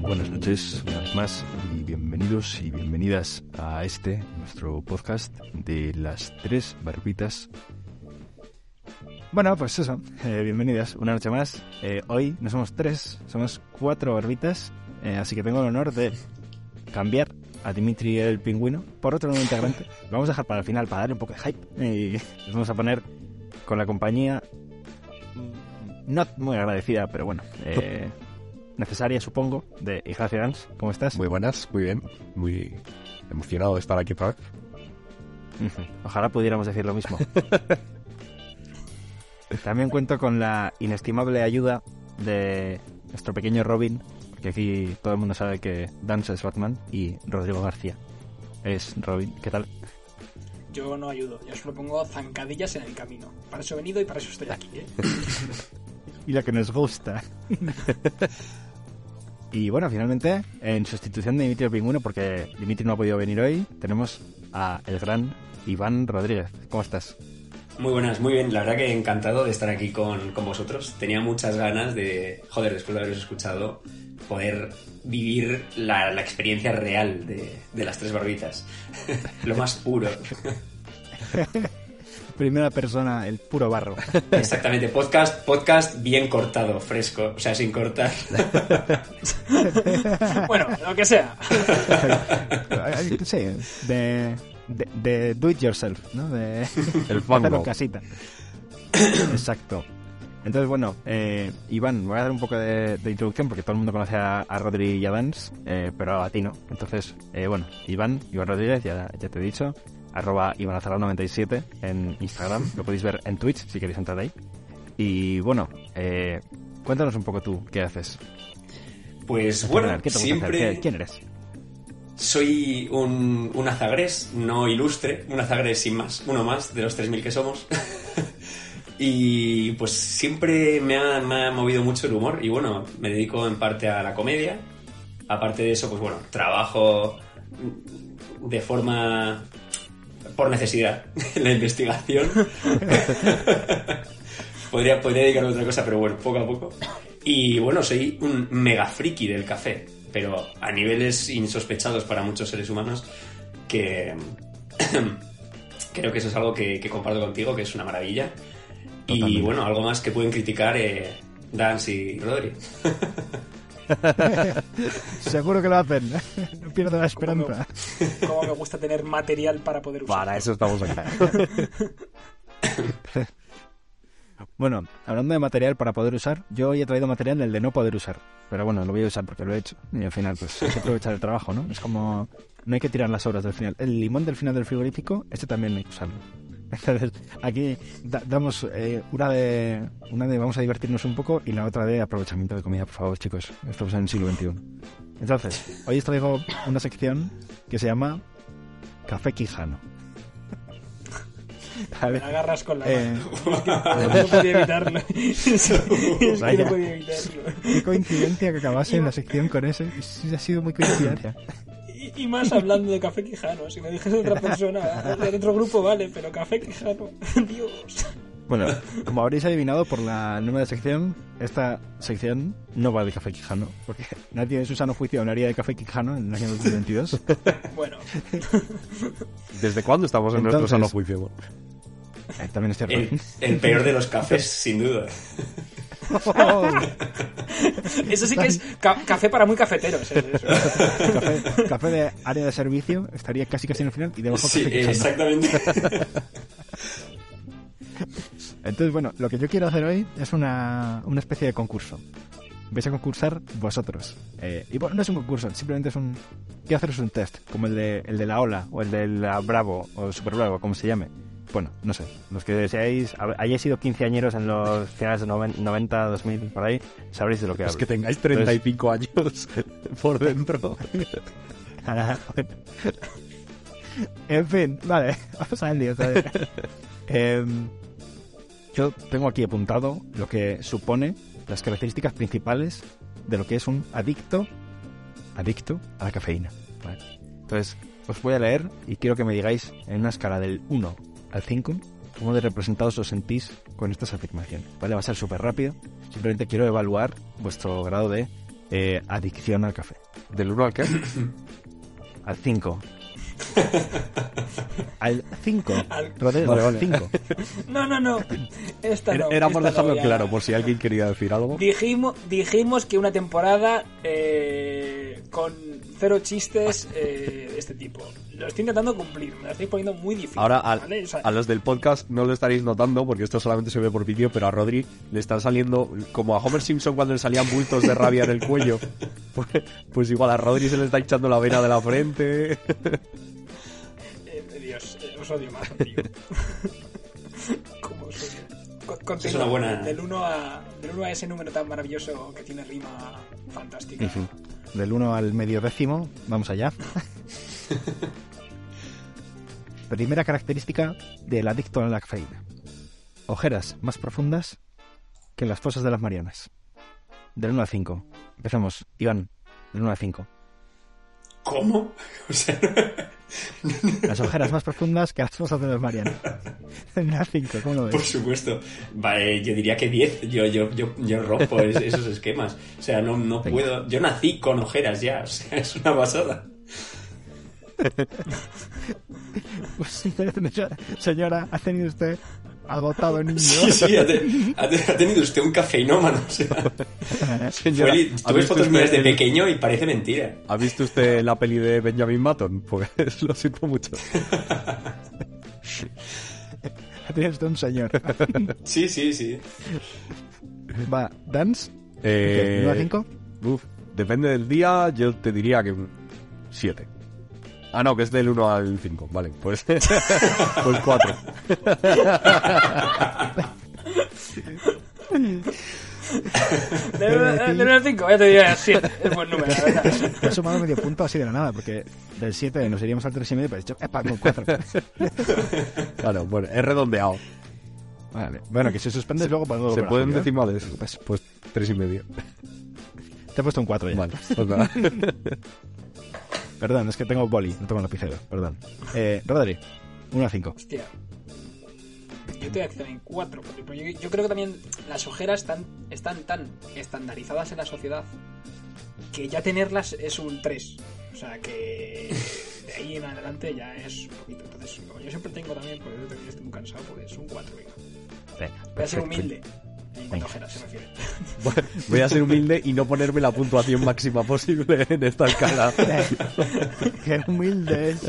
Buenas noches, una vez más, y bienvenidos y bienvenidas a este, nuestro podcast de las tres barbitas. Bueno, pues eso, eh, bienvenidas una noche más. Eh, hoy no somos tres, somos cuatro barbitas, eh, así que tengo el honor de cambiar a Dimitri el pingüino por otro nuevo integrante. Vamos a dejar para el final, para darle un poco de hype, y nos vamos a poner con la compañía no muy agradecida, pero bueno, eh, necesaria supongo, de Ignacio Gans. ¿Cómo estás? Muy buenas, muy bien, muy emocionado de estar aquí otra vez. Ojalá pudiéramos decir lo mismo. También cuento con la inestimable ayuda de nuestro pequeño Robin, porque aquí todo el mundo sabe que Dance es Batman y Rodrigo García es Robin. ¿Qué tal? Yo no ayudo, yo solo pongo zancadillas en el camino. Para eso he venido y para eso estoy aquí, ¿eh? Y la que nos gusta. y bueno, finalmente, en sustitución de Dimitri el Pingüino, porque Dimitri no ha podido venir hoy, tenemos a el gran Iván Rodríguez. ¿Cómo estás? Muy buenas, muy bien. La verdad que encantado de estar aquí con, con vosotros. Tenía muchas ganas de, joder, después de haberos escuchado, poder vivir la, la experiencia real de, de las tres barbitas. Lo más puro. Primera persona, el puro barro. Exactamente, podcast, podcast bien cortado, fresco, o sea, sin cortar. Bueno, lo que sea. sí, de, de, de do it yourself, ¿no? De El hacerlo en casita. Exacto. Entonces, bueno, eh, Iván, voy a dar un poco de, de introducción porque todo el mundo conoce a, a Rodri y a Dance, eh, pero a ti no. Entonces, eh, bueno, Iván, Iván Rodríguez, ya, ya te he dicho, arroba Ivanazarán97 en Instagram, lo podéis ver en Twitch si queréis entrar ahí. Y bueno, eh, cuéntanos un poco tú, ¿qué haces? Pues bueno, ¿Qué te gusta hacer? siempre ¿Qué- ¿Quién eres? Soy un, un azagrés, no ilustre, un azagrés sin más, uno más de los 3.000 que somos. y pues siempre me ha, me ha movido mucho el humor y bueno, me dedico en parte a la comedia. Aparte de eso, pues bueno, trabajo de forma por necesidad la investigación. podría, podría dedicarme a otra cosa, pero bueno, poco a poco. Y bueno, soy un mega friki del café, pero a niveles insospechados para muchos seres humanos que creo que eso es algo que, que comparto contigo, que es una maravilla. Y bueno, algo más que pueden criticar eh, Dance y Rodri. Seguro que lo hacen, no pierdo la Como me, como me gusta tener material para poder usar. Para eso estamos aquí. Bueno, hablando de material para poder usar, yo hoy he traído material del de no poder usar. Pero bueno, lo voy a usar porque lo he hecho. Y al final, pues hay que aprovechar el trabajo, ¿no? Es como. No hay que tirar las obras del final. El limón del final del frigorífico, este también hay que usarlo. Entonces, aquí da- damos eh, una de. Una de vamos a divertirnos un poco y la otra de aprovechamiento de comida, por favor, chicos. Estamos en el siglo XXI. Entonces, hoy os traigo una sección que se llama Café Quijano. Me ¿Vale? la agarras con la Eh, mano. No podía evitarlo. Es que no podía evitarlo. Qué coincidencia que acabase en la sección con ese. Ha sido muy coincidencia. Y, y más hablando de café quijano. Si me dijese otra persona de otro grupo, vale, pero café quijano. Dios. Bueno, como habréis adivinado por la número de sección, esta sección no va de café quijano, porque nadie en su sano juicio hablaría de café quijano en el año 2022. Bueno, ¿Desde cuándo estamos en nuestro Entonces- sano juicio? Bueno, Eh, también es cierto. El, el peor de los cafés, sin duda. eso sí que es ca- café para muy cafeteros. Eso. café, café de área de servicio estaría casi casi en el final y debajo Sí, café exactamente. Entonces, bueno, lo que yo quiero hacer hoy es una, una especie de concurso. Vais a concursar vosotros. Eh, y bueno, no es un concurso, simplemente es un... Quiero haceros un test, como el de, el de la Ola, o el de la Bravo, o Super Bravo, como se llame. Bueno, no sé, los que seáis, hab- hayáis sido quinceañeros en los finales de noven- 90, 2000, por ahí, sabréis de lo que es hablo. que tengáis 35 años por dentro. En fin, vale, vamos al lío. ¿sabes? Yo tengo aquí apuntado lo que supone las características principales de lo que es un adicto, adicto a la cafeína. ¿vale? Entonces, os voy a leer y quiero que me digáis en una escala del 1 al 5 ¿Cómo de representados os sentís con estas afirmaciones? Vale, va a ser súper rápido. Simplemente quiero evaluar vuestro grado de eh, adicción al café. ¿Del 1 al qué? Al 5. Al 5. Al- Rodrigo, Vale, al vale. 5. No, no, no. Esta Era, no, era por no, dejarlo claro, por si alguien quería decir algo. Dijimos, dijimos que una temporada eh, con cero chistes eh, de este tipo. Lo estoy intentando cumplir, me lo estoy poniendo muy difícil. Ahora, al- ¿vale? O sea, a los del podcast no lo estaréis notando porque esto solamente se ve por vídeo, pero a Rodri le están saliendo, como a Homer Simpson cuando le salían bultos de rabia en el cuello, pues, pues igual a Rodri se le está echando la vena de la frente. Odio más, tío. ¿Cómo os odio? Co- continúa, Es una buena- Del 1 a, del 1 a ese número tan maravilloso que tiene rima fantástica. Del 1 al medio décimo, vamos allá. Primera característica del adicto a la cafeína. Ojeras más profundas que las fosas de las Marianas. Del 1 al 5. Empezamos, Iván, del 1 al 5. ¿Cómo? O sea, Las ojeras más profundas que las las Marianas. Del 1 al 5, ¿cómo lo por ves? supuesto. Vale, yo diría que 10. Yo, yo, yo, yo rompo es- esos esquemas. O sea, no, no puedo. Yo nací con ojeras ya. O sea, es una pasada. Pues, señora, señora, ha tenido usted adoptado niño. Sí, sí, ha, te- ha te- ha tenido usted un cafeinómano. O sea, Señora, fue li- ¿ha tú ves visto fotos usted mías de el- pequeño y parece mentira. ¿Ha visto usted la peli de Benjamin Button? Pues lo siento mucho. Ha tenido usted un señor. Sí, sí, sí. Va, Dance, Eh, ¿del 1 al 5? Uf, depende del día, yo te diría que un 7. Ah, no, que es del 1 al 5. Vale, pues, pues 4. Del 1 al 5, ya te diría 7. Es buen número, la verdad. Te he sumado medio punto así de la nada, porque del 7 nos iríamos al 3,5, pero he dicho, epa, con 4. Claro, bueno, es redondeado. Vale. Bueno, que si suspendes luego podemos ¿Se pueden decimales? Pues, pues 3 y medio. Te he puesto un 4 ya. Vale, pues nada. Perdón, es que tengo boli, no tengo lapicero, perdón. Eh, Rodri, 1 a 5. Hostia. Yo te voy a decir también 4. Porque yo, yo creo que también las ojeras están, están tan estandarizadas en la sociedad que ya tenerlas es un 3. O sea que de ahí en adelante ya es un poquito. Entonces, como yo siempre tengo también, por eso que estoy muy cansado, pues un 4, venga. Venga, Voy a ser perfecto. humilde. En cuanto Venga. a ojeras se refiere. Voy a ser humilde y no ponerme la puntuación máxima posible en esta escala. Qué humildes.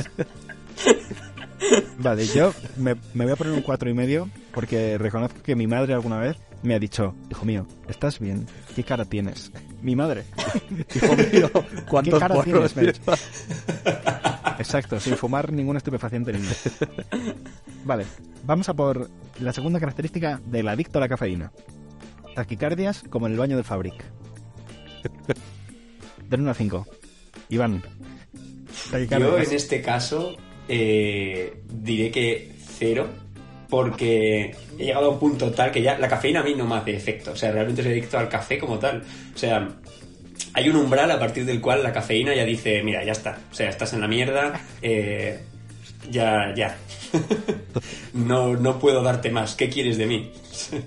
Vale, yo me, me voy a poner un cuatro y medio porque reconozco que mi madre alguna vez me ha dicho, hijo mío, ¿estás bien? ¿Qué cara tienes? Mi madre. Hijo mío, ¿cuántos cara porros tienes, Merch? llevas? Exacto, sin fumar ningún estupefaciente niño. Vale, vamos a por la segunda característica del adicto a la cafeína. Taquicardias como en el baño del Fabric. Del 1 a 5. Iván. Yo en este caso eh, diré que cero, porque he llegado a un punto tal que ya la cafeína a mí no me hace efecto. O sea, realmente soy adicto al café como tal. O sea, hay un umbral a partir del cual la cafeína ya dice, mira, ya está. O sea, estás en la mierda, eh, ya, ya. no, no puedo darte más. ¿Qué quieres de mí?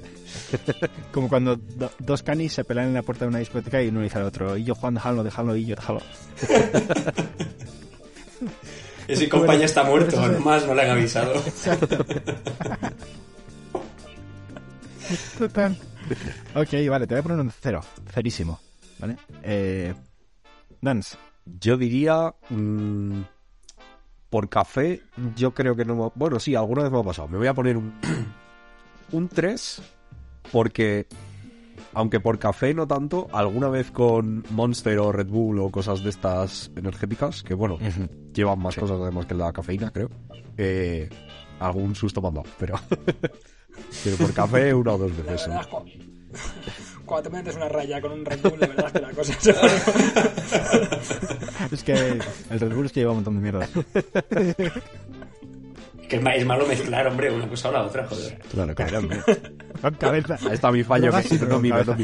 Como cuando do- dos canis se pelean en la puerta de una discoteca y uno dice al otro, y yo Juan, déjalo, déjalo, y yo déjalo. Ese compa ya está muerto, nomás no le han avisado. Total. Ok, vale, te voy a poner un cero. Cerísimo. ¿Vale? Eh, Dance. Yo diría. mm, por café, yo creo que no. me- Bueno, sí, alguna vez me ha pasado. Me voy a poner un. un 3. Porque. Aunque por café no tanto, alguna vez con Monster o Red Bull o cosas de estas energéticas, que bueno, llevan más cosas además que la cafeína, creo. eh, algún susto dado, pero. pero por café, una o dos veces. cuando te metes una raya con un Red Bull, de verdad que la cosa se. Es que el Red Bull es que lleva un montón de mierda. Que es ma- es malo mezclar, hombre, una cosa o la otra, joder. Claro, claro. Con cabeza. Ahí está mi fallo, que no mire, no.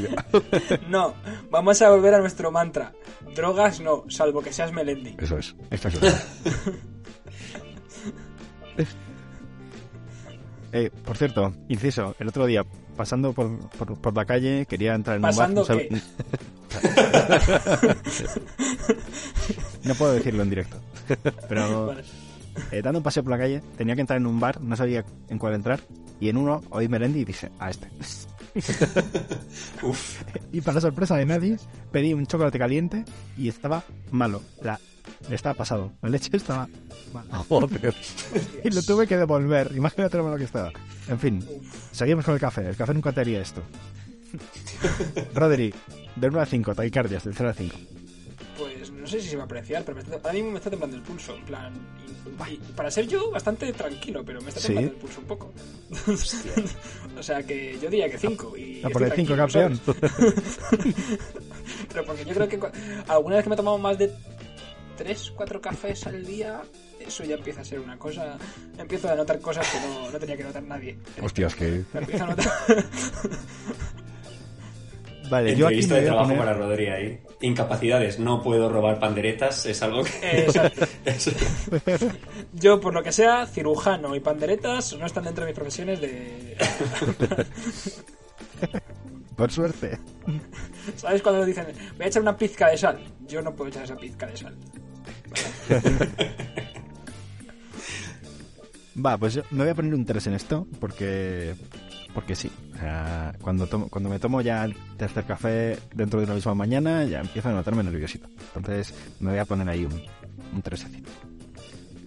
No, vamos a volver a nuestro mantra. Drogas no, salvo que seas Melendi. Eso es. Exacto. Eh, por cierto, inciso, el otro día, pasando por, por, por la calle, quería entrar en ¿Pasando un bar. qué? no puedo decirlo en directo. Pero Vale. Eh, dando un paseo por la calle, tenía que entrar en un bar, no sabía en cuál entrar, y en uno oí Melendi y dije, a este. Uf, Y para sorpresa de nadie, pedí un chocolate caliente y estaba malo. La, estaba pasado. La leche estaba mala. Joder. Y lo tuve que devolver. Imagínate lo malo que estaba. En fin, seguimos con el café. El café nunca te haría esto. Rodri, del 1 a 5, taquicardias, del 0 a 5. No sé si se va a apreciar, pero me está, ahora mismo me está temblando el pulso. En plan, y- y para ser yo, bastante tranquilo, pero me está Sí. temblando el pulso un poco. o sea que yo diría que 5. Y A por estoy el 5, tranquilo, campeón. pero porque yo creo que alguna vez que me he tomado más de 3, 4 cafés al día, eso ya empieza a ser una cosa. Empiezo a notar cosas que no, no tenía que notar nadie. Hostias, que... Empiezo a notar. Vale, yo aquí me de trabajo poner... para Rodri ahí. Incapacidades, no puedo robar panderetas, es algo que... Exacto. Yo, por lo que sea, cirujano y panderetas no están dentro de mis profesiones de. Por suerte. ¿Sabes cuando dicen, voy a echar una pizca de sal? Yo no puedo echar esa pizca de sal. Va, pues yo me voy a poner un 3 en esto porque porque sí. Cuando, cuando me tomo ya el tercer café dentro de una misma mañana, ya empiezo a notarme nerviosito. Entonces me voy a poner ahí un, un 3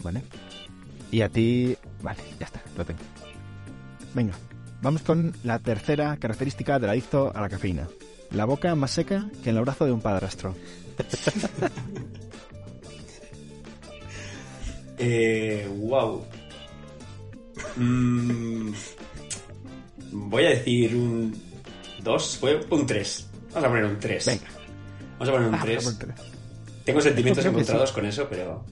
¿Vale? Y a ti... Vale, ya está, lo tengo. Venga, vamos con la tercera característica del adicto a la cafeína. La boca más seca que en el brazo de un padrastro. Eh, wow. Mm, voy a decir un 2, un 3. Vamos a poner un 3. Venga. Vamos a poner un Ah, 3. por tres. Tengo sentimientos encontrados sí. con eso, pero...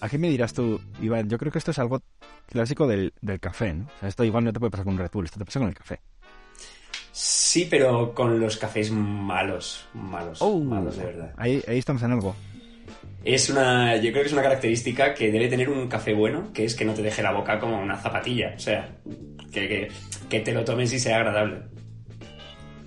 ¿A qué me dirás tú, Iván? Yo creo que esto es algo clásico del, del café, ¿no? O sea, esto igual no te puede pasar con un Red Bull, esto te pasa con el café. Sí, pero con los cafés malos. Malos. malos, de verdad. Ahí, ahí estamos en algo. Es una, yo creo que es una característica que debe tener un café bueno, que es que no te deje la boca como una zapatilla. O sea, que, que, que te lo tomes y sea agradable,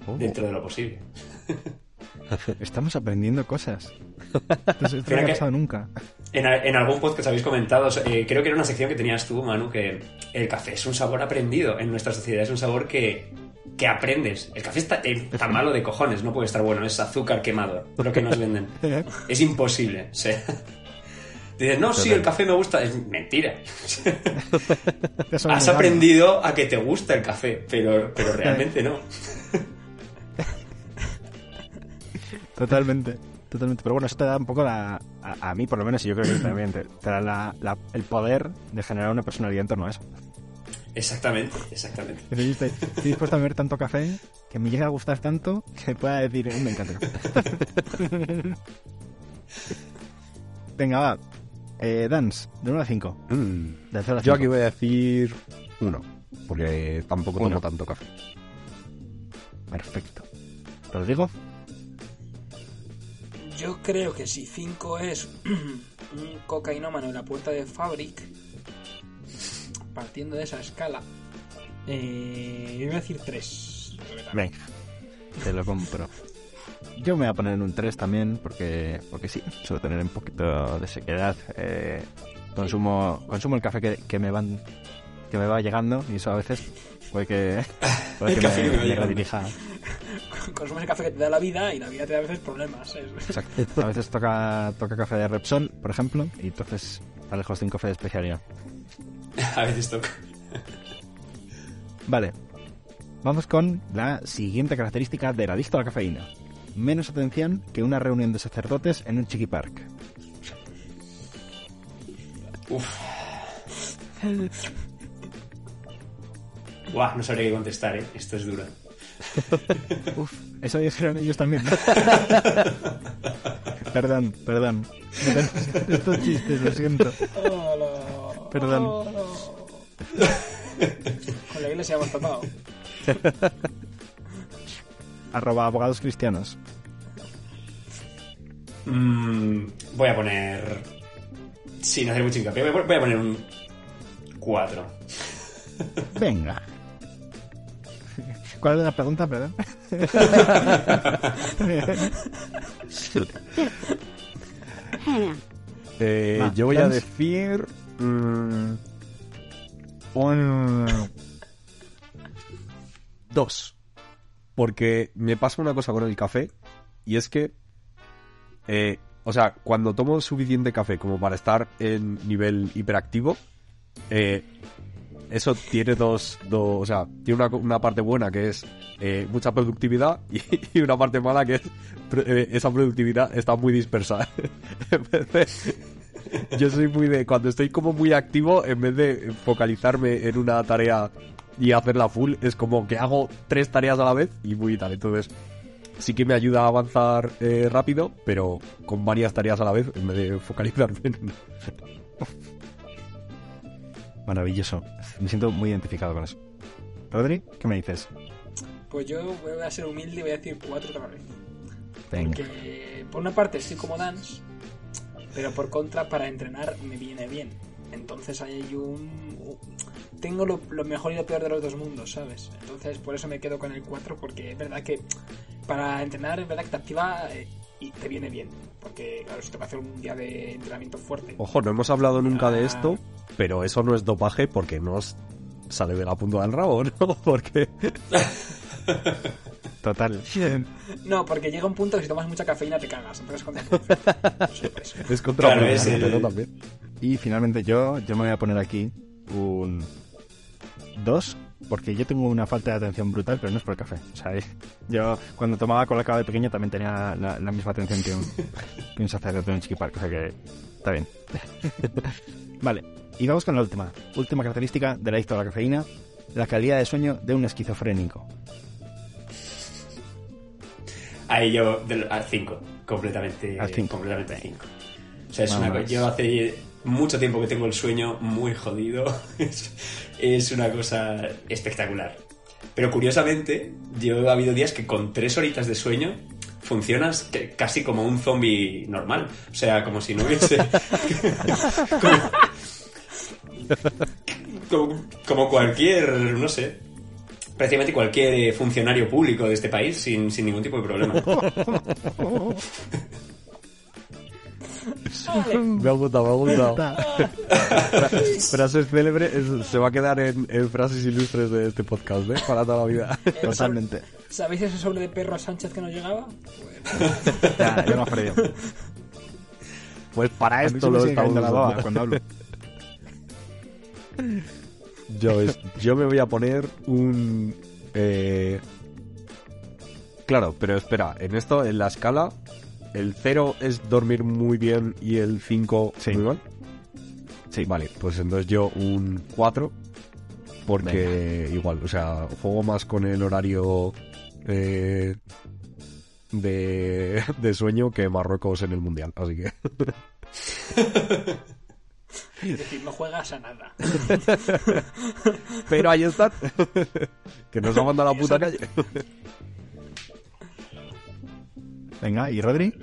Oh. dentro de lo posible. Estamos aprendiendo cosas. Esto, esto no ha pasado nunca. En, en algún podcast habéis comentado, eh, creo que era una sección que tenías tú, Manu, que el café es un sabor aprendido en nuestra sociedad, es un sabor que, que aprendes. El café está, está malo de cojones, no puede estar bueno, es azúcar quemado, lo que nos venden. Es imposible. O sea, dices, no, sí, el café me gusta. Es mentira. Has aprendido a que te gusta el café, pero, pero realmente no. Totalmente. Totalmente. Pero bueno, esto te da un poco la... A, a mí, por lo menos, y yo creo que también te, te da la- la- el poder de generar una personalidad en torno a eso. Exactamente, exactamente. Estoy, estoy dispuesto a beber tanto café que me llega a gustar tanto que pueda decir, "Eh, me encanta el café". Venga, va. Eh, Dance, de 1 a 5. Mm. De 0 a 5. Yo aquí voy a decir uno, porque tampoco tomo Uno. tanto café. Perfecto. ¿Te lo digo? Yo creo que si 5 es un cocainómano en la puerta de Fabric, partiendo de esa escala, eh, yo voy a decir 3. Venga, te lo compro. Yo me voy a poner en un 3 también, porque, porque sí, suelo tener un poquito de sequedad. Eh, consumo, consumo el café que, que me van que me va llegando y eso a veces puede que, puede El que café me, que me redirija. Consumes el café que te da la vida y la vida te da a veces problemas. es- Exacto. A veces toca, toca café de Repsol, por ejemplo, y entonces está lejos de un café de especialidad. A veces toca. Vale, vamos con la siguiente característica del adicto a la cafeína. Menos atención que una reunión de sacerdotes en un chiqui park. Uf. Buah, no sabría qué contestar, ¿eh? Esto es duro. Uf, eso dijeron ellos también. ¿no? perdón, perdón. Estos chistes, lo siento. Hola. Perdón. Hola. Con la iglesia hemos topado. Arroba abogados cristianos. Mm, voy a poner. Sin hacer mucho hincapié, voy a poner un 4. Venga. ¿Cuál es la pregunta, perdón? Eh, yo voy a decir. mm, un. Dos. Porque me pasa una cosa con el café. Y es que. eh, o sea, cuando tomo suficiente café como para estar en nivel hiperactivo. eh, eso tiene dos, dos. O sea, tiene una, una parte buena que es eh, mucha productividad. Y, una parte mala que es. esa productividad está muy dispersa. Yo soy muy de cuando estoy como muy activo en vez de focalizarme en una tarea y hacerla full es como que hago tres tareas a la vez y muy tal entonces sí que me ayuda a avanzar eh, rápido pero con varias tareas a la vez en vez de focalizarme en una. Maravilloso. Me siento muy identificado con eso. Rodri, ¿qué me dices? Pues yo voy a ser humilde y voy a decir cuatro otra vez. Venga. Porque por una parte estoy como Dance, pero por contra para entrenar me viene bien. Entonces hay un... Tengo lo, lo mejor y lo peor de los dos mundos, ¿sabes? Entonces por eso me quedo con el 4 porque es verdad que para entrenar es verdad que te activa eh, y te viene bien. Porque claro, si te va a hacer un día de entrenamiento fuerte. ojo no hemos hablado nunca de Ah. esto pero eso no es dopaje porque no sale de la punta del rabo no porque Total. No, porque llega un punto que si tomas mucha cafeína te cagas. Entonces es contraproducente Claro, Y finalmente yo, yo me voy a poner aquí un 2, porque yo tengo una falta de atención brutal, pero no es por el café. O sea, yo cuando tomaba colacao de pequeño también tenía la, la misma atención que un, que un sacerdote en un chiquipark, o sea que está bien. vale, y vamos con la última. Última característica del adicto a la cafeína, la calidad de sueño de un esquizofrénico. Ahí yo del- al 5, completamente. Al cinco. Completamente al 5. O sea, es Vamos. una, co- yo hace mucho tiempo que tengo el sueño muy jodido. Es, una cosa espectacular. Pero curiosamente, yo ha habido días que con tres horitas de sueño funcionas casi como un zombie normal. O sea, como si no hubiese. como, como- como cualquier, no sé, prácticamente cualquier funcionario público de este país sin, sin ningún tipo de problema. Me ha gustado, me ha gustado. Fra- frases célebres es- se va a quedar en, en frases ilustres de este podcast, ¿eh? Para toda la vida. Totalmente. ¿Sabéis ese sobre de perro a Sánchez que nos llegaba? Pues, Ya, ya me has perdido. Pues para esto lo estamos la cuando hablo. Yo, es- yo me voy a poner un... eh, Claro, pero espera, en esto, en la escala, el 0 es dormir muy bien y el 5 Sí. muy mal. Sí, Vale, pues entonces yo un 4, porque igual, o sea, juego más con el horario eh, de, de sueño que Marruecos en el Mundial, así que... es decir, no juegas a nada. Pero ahí están, que nos ha mandado a la puta calle. Venga, ¿y Rodri?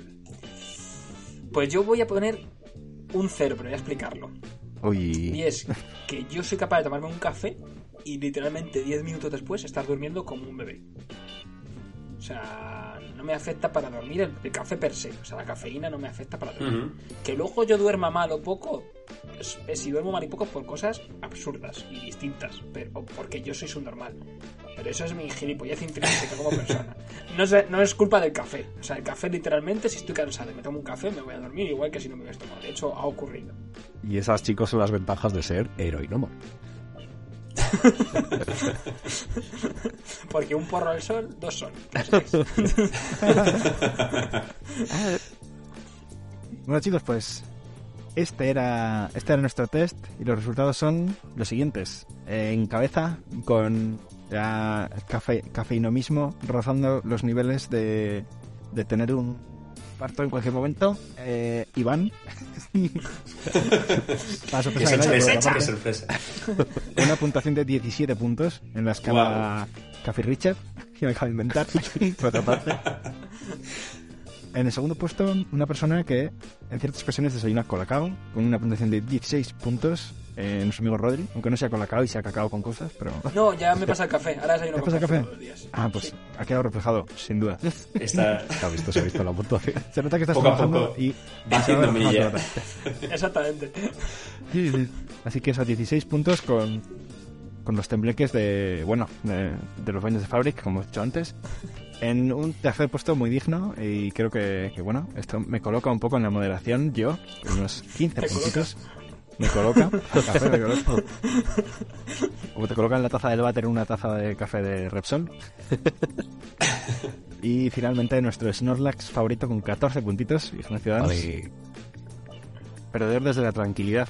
Pues yo voy a poner un cero, pero voy a explicarlo. Y Uy, es que yo soy capaz de tomarme un café y literalmente 10 minutos después estar durmiendo como un bebé. O sea, no me afecta para dormir el, el café per se. O sea, la cafeína no me afecta para dormir. Ujú. Que luego yo duerma mal o poco, es, es si duermo mal y poco por cosas absurdas y distintas, pero o porque yo soy subnormal. Pero eso es mi gilipollez intrínseca como persona. No es, no es culpa del café. O sea, el café literalmente, si estoy cansado y me tomo un café, me voy a dormir igual que si no me hubiera tomado. De hecho, ha ocurrido. Y esas chicos son las ventajas de ser heroínomo. Porque un porro al sol, dos son. Bueno chicos, pues este era, este era nuestro test y los resultados son los siguientes. En cabeza, con ya cafe, cafeíno mismo, rozando los niveles de, de tener un parto en cualquier momento. Eh, Iván. Para Qué sorpresa de nadie, sorpresa, otra qué sorpresa. una puntuación de 17 puntos en la escala Café Richard, que me acabo de inventar. por otra parte. En el segundo puesto, una persona que en ciertas ocasiones desayuna colacao, con una puntuación de 16 puntos. eh, nuestro amigo Rodri, aunque no sea cacao y sea cacao con cosas, pero... No, ya me pasa el café. Ahora desayuno ¿Te con pasa café, café? todos los días. Ah, pues Sí. ha quedado reflejado, sin duda. Está, Se ha visto, se ha visto la puntuación. Se nota que estás Poco trabajando poco y... va haciendo reflejando. Exactamente. Sí, sí. Así que esos 16 puntos con, con los tembleques de, bueno, de, de los baños de Fabric, como he dicho antes. En un tercer puesto muy digno y creo que, que, bueno, esto me coloca un poco en la moderación yo, unos 15 Te puntitos. Me coloca. Café me coloca. Como te colocan la taza del váter en una taza de café de Repsol. Y finalmente nuestro Snorlax favorito con 14 puntitos, Ignacio Ciudadanos. Vale. Perdedor desde la tranquilidad.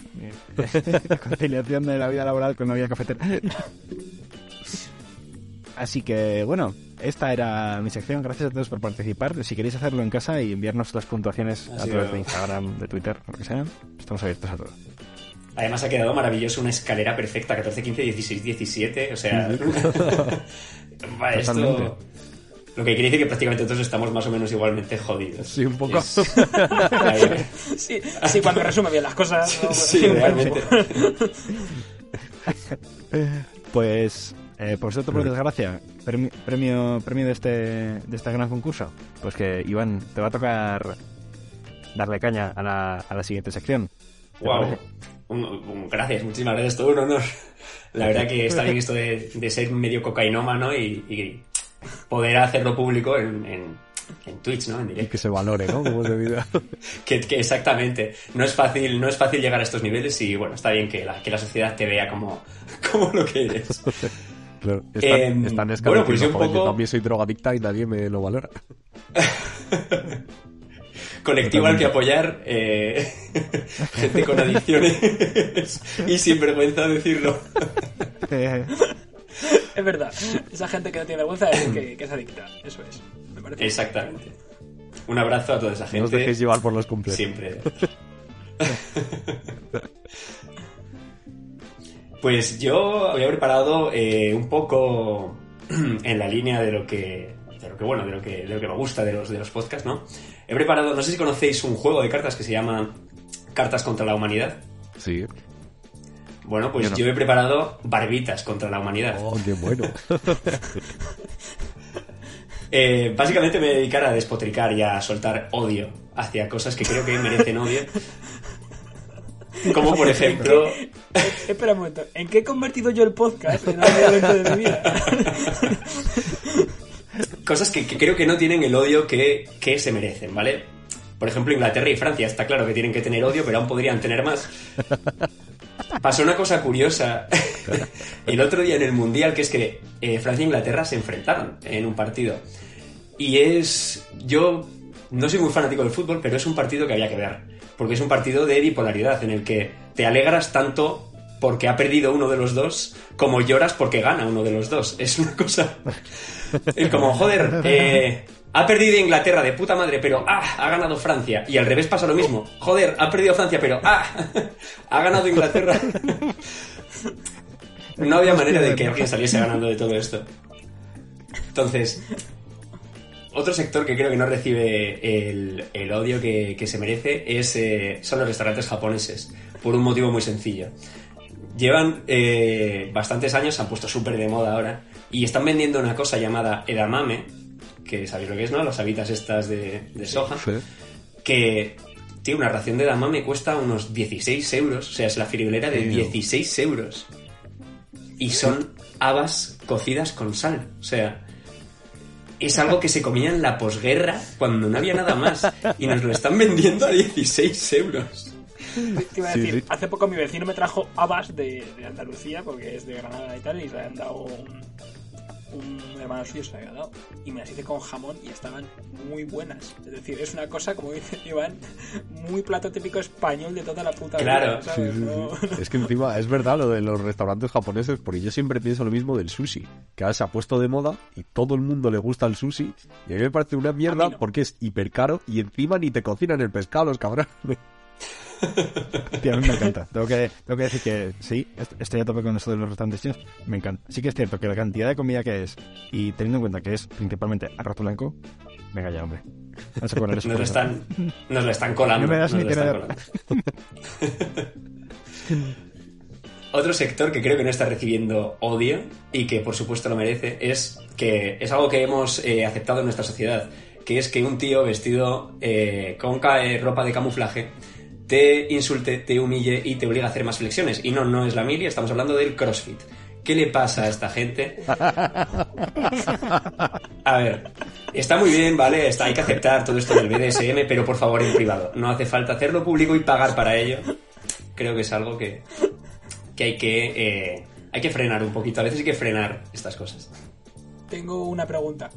Conciliación de la vida laboral con la vida cafetera. Así que, bueno, esta era mi sección. Gracias a todos por participar. Si queréis hacerlo en casa y enviarnos las puntuaciones a través de Instagram, de Twitter, lo que sea, estamos abiertos a todo. Además ha quedado maravilloso una escalera perfecta, 14, 15, 16, 17, o sea... va, esto... Lo que quiere decir que prácticamente todos estamos más o menos igualmente jodidos. Sí, un poco. Es-. Sí, sí, cuando resume bien las cosas. ¿no? Sí, realmente. Pues, eh, por suerte, por desgracia, premi- premio, premio de este, de este gran concurso, pues que, Iván, te va a tocar darle caña a la, a la siguiente sección. ¿Te Wow. gracias, muchísimas gracias, todo un honor. La verdad que está bien esto de, de ser medio cocainómano y, y poder hacerlo público en, en, en Twitch, ¿no? En Y directo. que se valore, ¿no? Como es debido. Que, que exactamente. No es fácil, no es fácil llegar a estos niveles y bueno, está bien que la, que la sociedad te vea como, como lo que eres. Claro, están, Em, están bueno, pues yo un poco- yo también soy drogadicta y nadie me lo valora. Colectivo al que apoyar, eh, gente con adicciones y sin vergüenza decirlo. Eh, Es verdad. Esa gente que no tiene vergüenza de decir que, que es adicta. Eso es. Me parece. Exactamente. Un abrazo a toda esa No os gente. dejéis llevar por los cumpleaños. Siempre. Pues yo había preparado eh, un poco en la línea de lo que, de lo que bueno, de lo que, de lo que me gusta de los de los podcasts, ¿no? He preparado, no sé si conocéis un juego de cartas que se llama Cartas contra la humanidad. Sí. Bueno, pues Yo no. yo he preparado Barbitas contra la humanidad. Oh, qué bueno. Eh, básicamente me voy a dedicar a despotricar y a soltar odio hacia cosas que creo que merecen odio. Como por ejemplo... Espera un momento. ¿En qué he convertido yo el podcast en algún momento de mi vida? cosas que, que creo que no tienen el odio que, que se merecen, ¿vale? Por ejemplo, Inglaterra y Francia, está claro que tienen que tener odio, pero aún podrían tener más. Pasó una cosa curiosa el otro día en el Mundial, que es que eh, Francia e Inglaterra se enfrentaron en un partido. Y es... Yo no soy muy fanático del fútbol, pero es un partido que había que ver. Porque es un partido de bipolaridad, en el que te alegras tanto porque ha perdido uno de los dos, como lloras porque gana uno de los dos. Es una cosa... Es como, joder, eh, ha perdido Inglaterra de puta madre, pero ah, ha ganado Francia. Y al revés pasa lo mismo. Joder, ha perdido Francia, pero ah, ha ganado Inglaterra. No había manera de que alguien saliese ganando de todo esto. Entonces, otro sector que creo que no recibe el, el odio que, que se merece es, eh, son los restaurantes japoneses, por un motivo muy sencillo. Llevan eh, bastantes años, se han puesto súper de moda ahora, y están vendiendo una cosa llamada edamame, que sabéis lo que es, ¿no? Las habitas estas de, de soja, Sí. que, tío, una ración de edamame cuesta unos 16 euros, o sea, es la friolera de Tío. 16 euros. Y son habas cocidas con sal, o sea... Es algo que se comía en la posguerra cuando no había nada más y nos lo están vendiendo a 16 euros. Te iba a Sí, decir, sí. hace poco mi vecino me trajo habas de, de Andalucía, porque es de Granada y tal, y le han dado un, un hermano suyo, se le había dado. Y me las hice con jamón y estaban muy buenas. Es decir, es una cosa, como dice Iván, muy plato típico español de toda la puta Claro. vida. Sí, ¿sabes? sí, No- sí. Es que encima es verdad lo de los restaurantes japoneses, porque yo siempre pienso lo mismo del sushi, que ahora se ha puesto de moda y todo el mundo le gusta el sushi, y a mí me parece una mierda no. porque es hiper caro y encima ni te cocinan el pescado, los cabrones. Tío, a mí me encanta. Tengo que, tengo que decir que sí, est- estoy a tope con eso de los restaurantes chinos. Me encanta. Sí que es cierto que la cantidad de comida que es, y teniendo en cuenta que es principalmente arroz blanco, venga ya, hombre. Vamos a poner eso. Nos lo están, nos lo están colando. No me das nos ni otro sector que creo que no está recibiendo odio y que por supuesto lo merece es que es algo que hemos eh, aceptado en nuestra sociedad, que es que un tío vestido eh, con eh, ropa de camuflaje te insulte, te humille y te obliga a hacer más flexiones. Y no, no es la mili, estamos hablando del CrossFit. ¿Qué le pasa a esta gente? A ver, está muy bien, ¿vale? Está, hay que aceptar todo esto del BDSM, pero por favor en privado. No hace falta hacerlo público y pagar para ello. Creo que es algo que, que hay que eh, hay que frenar un poquito. A veces hay que frenar estas cosas. Tengo una pregunta.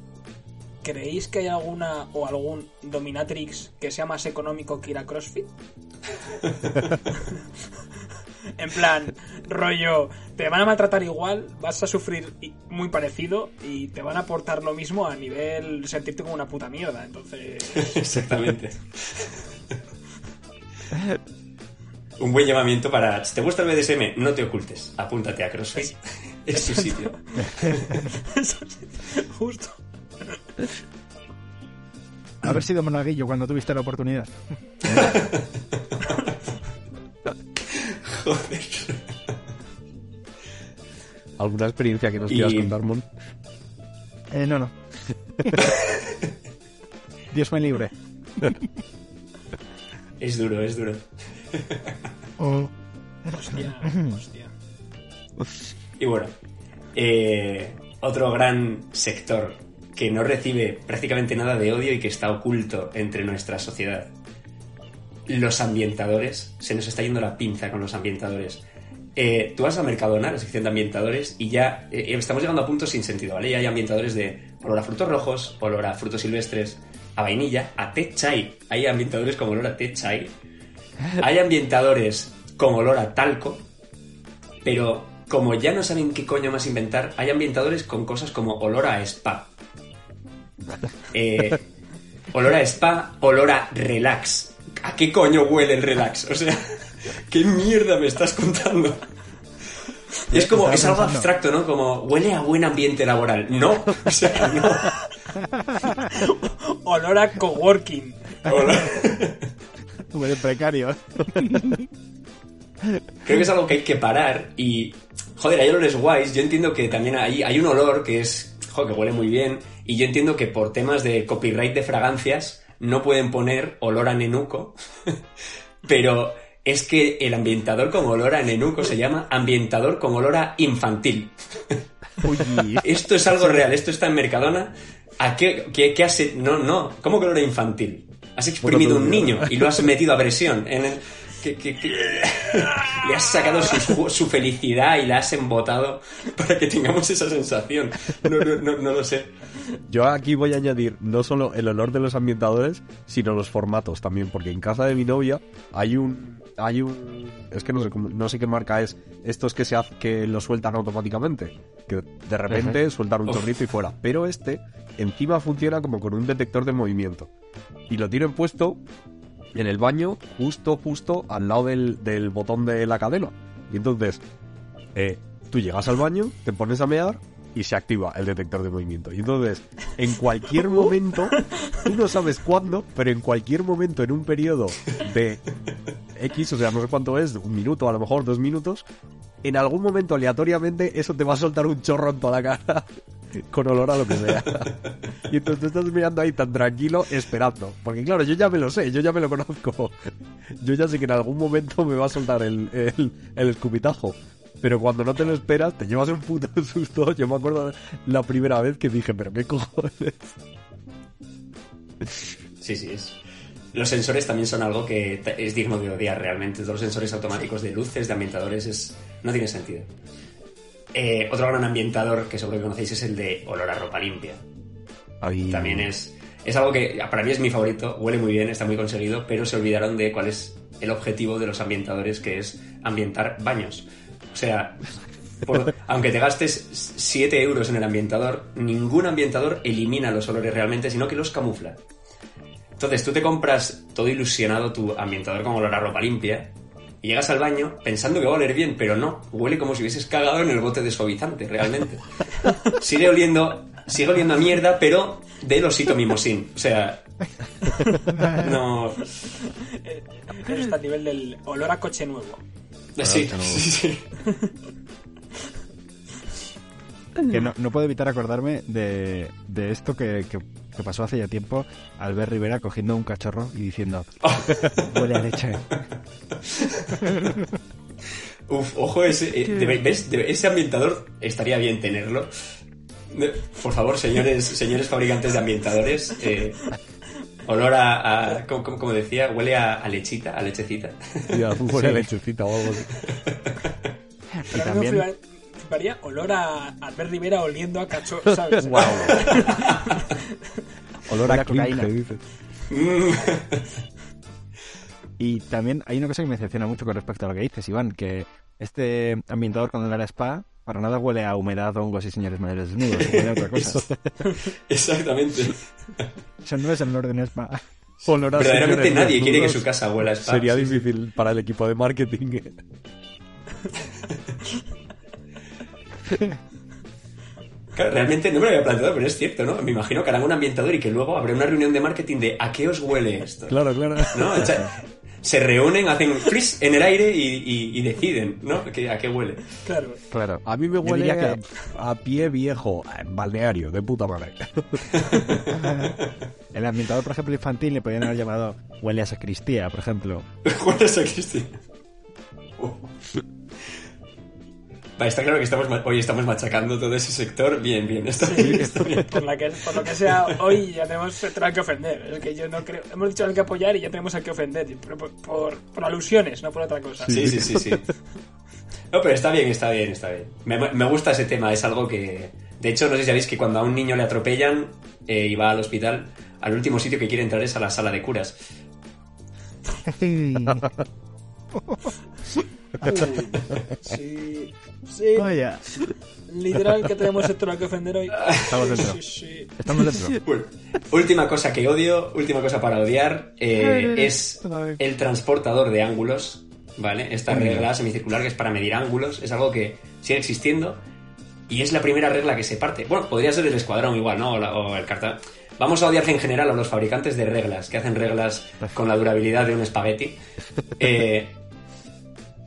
¿Creéis que hay alguna o algún dominatrix que sea más económico que ir a CrossFit? en plan, rollo, te van a maltratar igual, vas a sufrir muy parecido y te van a aportar lo mismo a nivel sentirte como una puta mierda. Entonces, Exactamente. Un buen llamamiento para... Si te gusta el BDSM, no te ocultes. Apúntate a CrossFit. Es tu sitio. justo. Haber sido monaguillo cuando tuviste la oportunidad. Joder. ¿Alguna experiencia que nos Y- quieras contar, Mon? Eh, no, no. Dios me libre. Es duro, es duro. Oh. Hostia, hostia. Y bueno, eh, otro gran sector que no recibe prácticamente nada de odio y que está oculto entre nuestra sociedad. Los ambientadores. Se nos está yendo la pinza con los ambientadores. Eh, tú vas a Mercadona, la sección de ambientadores, y ya eh, estamos llegando a puntos sin sentido, ¿vale? Ya hay ambientadores de olor a frutos rojos, olor a frutos silvestres, a vainilla, a té chai. Hay ambientadores con olor a té chai. Hay ambientadores con olor a talco, pero como ya no saben qué coño más inventar, hay ambientadores con cosas como olor a spa. Eh, olor a spa, olor a relax. ¿A qué coño huele el relax? O sea, ¿qué mierda me estás contando? Es como, es algo abstracto, ¿no? Como, huele a buen ambiente laboral. No, o sea, no. Olor a coworking. Olor- Huele precario. Creo que es algo que hay que parar y... Joder, hay olores guays. Yo entiendo que también hay, hay un olor que es... Que huele muy bien. Y yo entiendo que por temas de copyright de fragancias no pueden poner olor a nenuco. Pero es que el ambientador con olor a nenuco se llama ambientador con olor a infantil. Esto es algo real. Esto está en Mercadona. ¿A qué, qué, qué has... No, no. ¿Cómo que olor a infantil? Has exprimido un niño y lo has metido a presión en el... que- que- que- Le has sacado su, su felicidad y la has embotado para que tengamos esa sensación. No, no, no, no lo sé. Yo aquí voy a añadir no solo el olor de los ambientadores, sino los formatos también, porque en casa de mi novia hay un hay un es que no sé no sé qué marca es, estos que se hace, que lo sueltan automáticamente, que de repente sueltan un Uf. chorrito y fuera, pero este encima funciona como con un detector de movimiento y lo tienen puesto en el baño justo justo al lado del, del botón de la cadena. Y entonces eh, tú llegas al baño, te pones a mear y se activa el detector de movimiento. Y entonces, en cualquier momento, tú no sabes cuándo, pero en cualquier momento, en un periodo de X, o sea, no sé cuánto es, un minuto, a lo mejor dos minutos, en algún momento aleatoriamente eso te va a soltar un chorro en toda la cara. Con olor a lo que sea. Y entonces tú estás mirando ahí tan tranquilo, esperando. Porque claro, yo ya me lo sé, yo ya me lo conozco. Yo ya sé que en algún momento me va a soltar el, el, el escupitajo. Pero cuando no te lo esperas, te llevas un puto susto. Yo me acuerdo la primera vez que dije, pero qué cojones. Sí, sí, es. Los sensores también son algo que es digno de odiar realmente. Todos los sensores automáticos de luces, de ambientadores, es... no tiene sentido. Eh, otro gran ambientador que seguro que conocéis es el de olor a ropa limpia. Ahí- También es, es algo que para mí es mi favorito, huele muy bien, está muy conseguido, pero se olvidaron de cuál es el objetivo de los ambientadores, que es ambientar baños. O sea, por- aunque te gastes 7 euros en el ambientador, ningún ambientador elimina los olores realmente, sino que los camufla. Entonces tú te compras todo ilusionado tu ambientador con olor a ropa limpia y llegas al baño pensando que va a oler bien, pero no, huele como si hubieses cagado en el bote de suavizante, realmente. Sigue oliendo, sigue oliendo a mierda, pero del osito mimosín. O sea, no, Eso está a nivel del olor a coche nuevo. Sí, no- sí, sí. Que no, no puedo evitar acordarme de, de esto que, que- que pasó hace ya tiempo, Albert Rivera cogiendo un cachorro y diciendo, huele a leche. Uf, ojo, ese, eh, debe- ¿ves? Debe- ese ambientador estaría bien tenerlo. Por favor, señores, señores fabricantes de ambientadores, eh, olor a, a- como, como- decía, huele a, a lechita, a lechecita. Y a huele a lechecita o algo así. Y también, olor a Albert Rivera oliendo a cachorro, ¿sabes? Olor Huele a a cocaína. y también hay una cosa que me decepciona mucho con respecto a lo que dices, Iván, que este ambientador con el área spa para nada huele a humedad, hongos y señores mayores desnudos, huele a otra cosa. Exactamente. Eso no es el olor de un spa. Olor Verdaderamente nadie quiere que su casa huela a spa. Sería sí. difícil para el equipo de marketing. Claro, realmente no me lo había planteado, pero es cierto, ¿no? Me imagino que harán un ambientador y que luego habrá una reunión de marketing de ¿a qué os huele esto? Claro, claro. ¿No? O sea, se reúnen, hacen frizz en el aire y, y- y deciden, ¿no? Que- ¿A qué huele? Claro. Claro. A mí me huele a, que- a pie viejo, en balneario, de puta madre. El ambientador, por ejemplo, infantil le podrían haber llamado huele a sacristía, por ejemplo. ¿Cuál es Cristina? Está claro que estamos ma- hoy estamos machacando todo ese sector. Bien, bien, está bien, está bien. Por, la que, por lo que sea, hoy ya tenemos al que ofender. Es que yo no creo. Hemos dicho al que apoyar y ya tenemos al que ofender. Pero por, por, por alusiones, no por otra cosa. Sí, sí, sí, sí. No, pero está bien, está bien, está bien. Me, me gusta ese tema, es algo que... De hecho, no sé si sabéis que cuando a un niño le atropellan eh, y va al hospital, al último sitio que quiere entrar es a la sala de curas. Sí, sí. Vaya, Literal que tenemos al que ofender hoy. Estamos dentro. Sí, sí. estamos dentro. Bueno, última cosa que odio, última cosa para odiar, eh, es el transportador de ángulos, ¿vale? Esta regla semicircular que es para medir ángulos, es algo que sigue existiendo y es la primera regla que se parte. Bueno, podría ser el escuadrón igual, ¿no? O, la- o el carta. Vamos a odiar en general a los fabricantes de reglas, que hacen reglas con la durabilidad de un espagueti. Eh,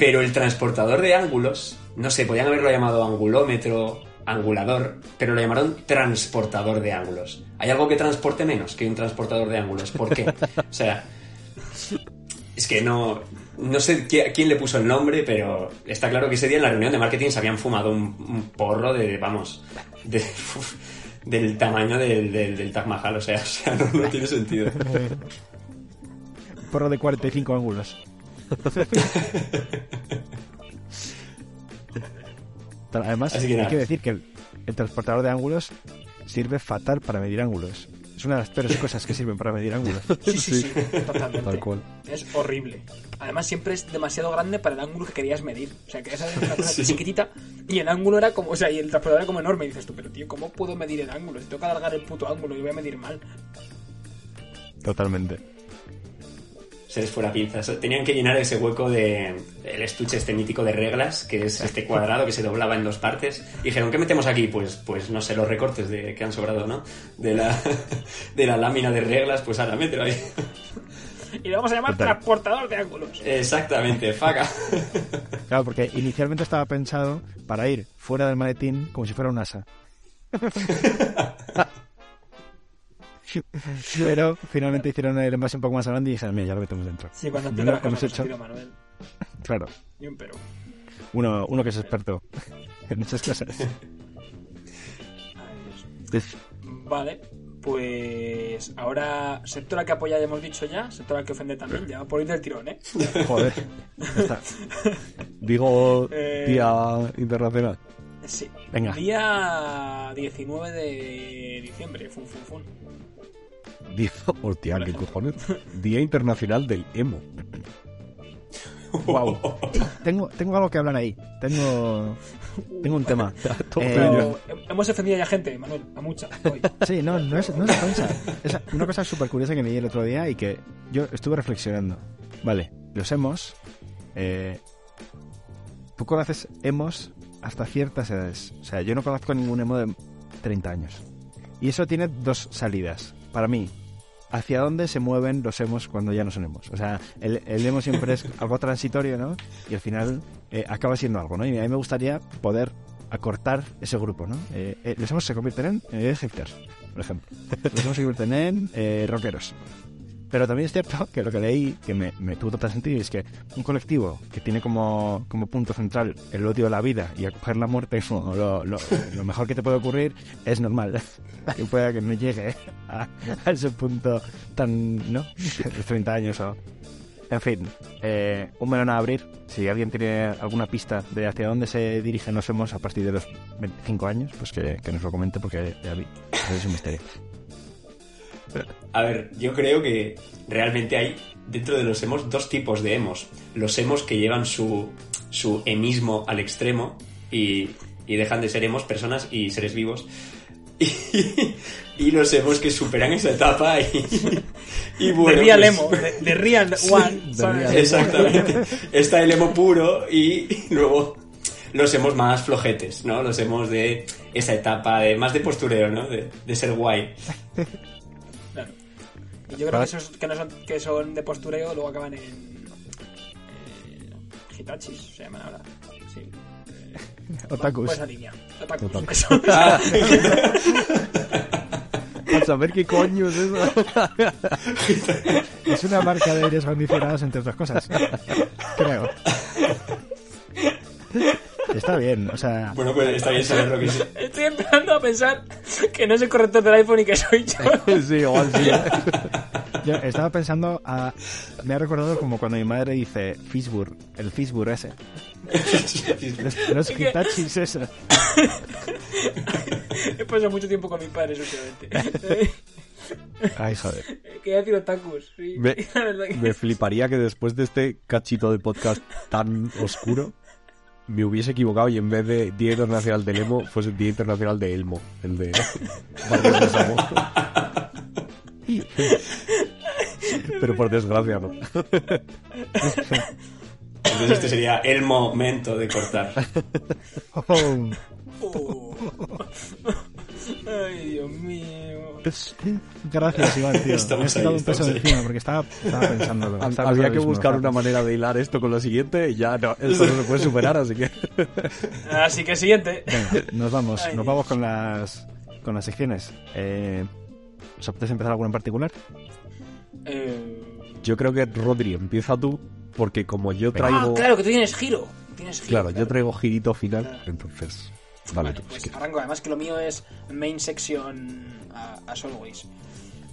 pero el transportador de ángulos, no sé, podían haberlo llamado angulómetro, angulador, pero lo llamaron transportador de ángulos. ¿Hay algo que transporte menos que un transportador de ángulos? ¿Por qué? O sea, es que no, no sé qui- quién le puso el nombre, pero está claro que ese día en la reunión de marketing se habían fumado un, porro de, vamos, del tamaño del, del, Taj Mahal, o sea, o sea no, no tiene sentido. Porro de 45 ángulos. Además, Así que hay que decir que el, el transportador de ángulos sirve fatal para medir ángulos. Es una de las peores cosas que sirven para medir ángulos. Sí, sí, sí, totalmente. Tal cual. Es horrible. Además, siempre es demasiado grande para el ángulo que querías medir. O sea, que esa es una cosa Sí. chiquitita y el ángulo era como, o sea, y el transportador era como enorme. Y dices tú, pero tío, ¿cómo puedo medir el ángulo? Si tengo que alargar el puto ángulo y voy a medir mal. Totalmente. Se les fuera pinzas. Tenían que llenar ese hueco de el estuche este mítico de reglas, que es este cuadrado que se doblaba en dos partes. Y dijeron, ¿qué metemos aquí? Pues, pues no sé, los recortes de, que han sobrado, ¿no? De la, de la lámina de reglas, pues ahora mételo ahí. Y le vamos a llamar Total. transportador de ángulos. Exactamente, faca. Claro, porque inicialmente estaba pensado para ir fuera del maletín como si fuera un asa. Pero finalmente hicieron el envase un poco más grande y dijeron, mira, ya lo metemos dentro. Sí, cuando No empieza lo la cosa hemos con hecho. sentido, Manuel. Claro, Ni un pero. uno, uno que es experto en muchas cosas. Ay, Dios. Vale, pues ahora sector al que apoya ya hemos dicho ya, sector al que ofende también, ya por ir del tirón, ¿eh? Joder, está. Digo, Eh, Día Internacional. Sí. Venga. Día 19 de diciembre, fun, fun, fun. Día, hostia, qué cojones. Día Internacional del Emo. Wow. Tengo, tengo algo que hablar ahí. Tengo, tengo un tema. Eh, hemos ofendido ya gente, Manuel, a mucha. Hoy. Sí, no, no es, no es ofensa. Es una cosa súper curiosa que leí el otro día y que yo estuve reflexionando. Vale, los hemos. Eh, tú conoces hemos hasta ciertas edades. O sea, yo no conozco ningún emo de 30 años. Y eso tiene dos salidas. Para mí, hacia dónde se mueven los emos cuando ya no son emos. O sea, el, el emo siempre es algo transitorio, ¿no? Y al final eh, acaba siendo algo, ¿no? Y a mí me gustaría poder acortar ese grupo, ¿no? Eh, eh, los emos se convierten en eh, hipsters, por ejemplo. Los emos se convierten en eh, rockeros. Pero también es cierto que lo que leí, que me, me tuvo total sentido, es que un colectivo que tiene como, como punto central el odio a la vida y acoger la muerte lo, lo, lo mejor que te puede ocurrir, es normal que pueda que no llegue a, a ese punto tan, ¿no? De 30 años o... En fin, eh, un melón a abrir. Si alguien tiene alguna pista de hacia dónde se dirigen los hemos a partir de los 25 años, pues que, que nos lo comente porque es un misterio. A ver, yo creo que realmente hay dentro de los emos dos tipos de emos. Los emos que llevan su, su emismo al extremo y, y dejan de ser emos personas y seres vivos. Y, y los emos que superan esa etapa y, y bueno, de Real pues- Emo, de, de Real One. Exactamente. Está el emo puro y luego los hemos más flojetes, ¿no? Los hemos de esa etapa de más de postureo, ¿no? De, de ser guay. Y yo creo que esos que, no son, que son de postureo luego acaban en. Eh, Hitachis, se llaman ahora. Sí. Eh, Otakus. Pues esa línea. Otakus. Otakus. Eso. Ah, A saber qué coño es eso. Es una marca de aires acondicionados entre otras cosas. Creo. Está bien, o sea... bueno, pues está bien saberlo que es. Estoy empezando a pensar que no es el corrector del iPhone y que soy yo. sí, igual sí. Yo estaba pensando a... Me ha recordado como cuando mi madre dice Fishburg, el Fishburg ese. Los, Hitachis eso. He pasado mucho tiempo con mis padres últimamente. Ay, joder. Quería decir otakus, sí. Me, La verdad que me fliparía que después de este cachito de podcast tan oscuro me hubiese equivocado y en vez de Día Internacional del Emo fuese Día Internacional de Elmo, el de. Pero por desgracia no. Entonces este sería el momento de cortar. Ay, Dios mío. Gracias, Iván, tío. Estamos me has quitado ahí, un peso ahí. encima porque estaba, estaba pensándolo. Estaba Había que mismo, buscar una manera de hilar esto con lo siguiente y ya no, esto no se puede superar, así que... Así que siguiente. Venga, nos vamos, Ay, nos vamos con las con las secciones. Eh, ¿Os apetece empezar alguna en particular? Eh, Yo creo que Rodri, empieza tú, porque como yo Ah, traigo... claro, que tú tienes giro. Tienes giro. Claro, yo traigo girito final, Claro. entonces... Vale, Vale, tú, pues si arranco. Además que lo mío es main section a- as always.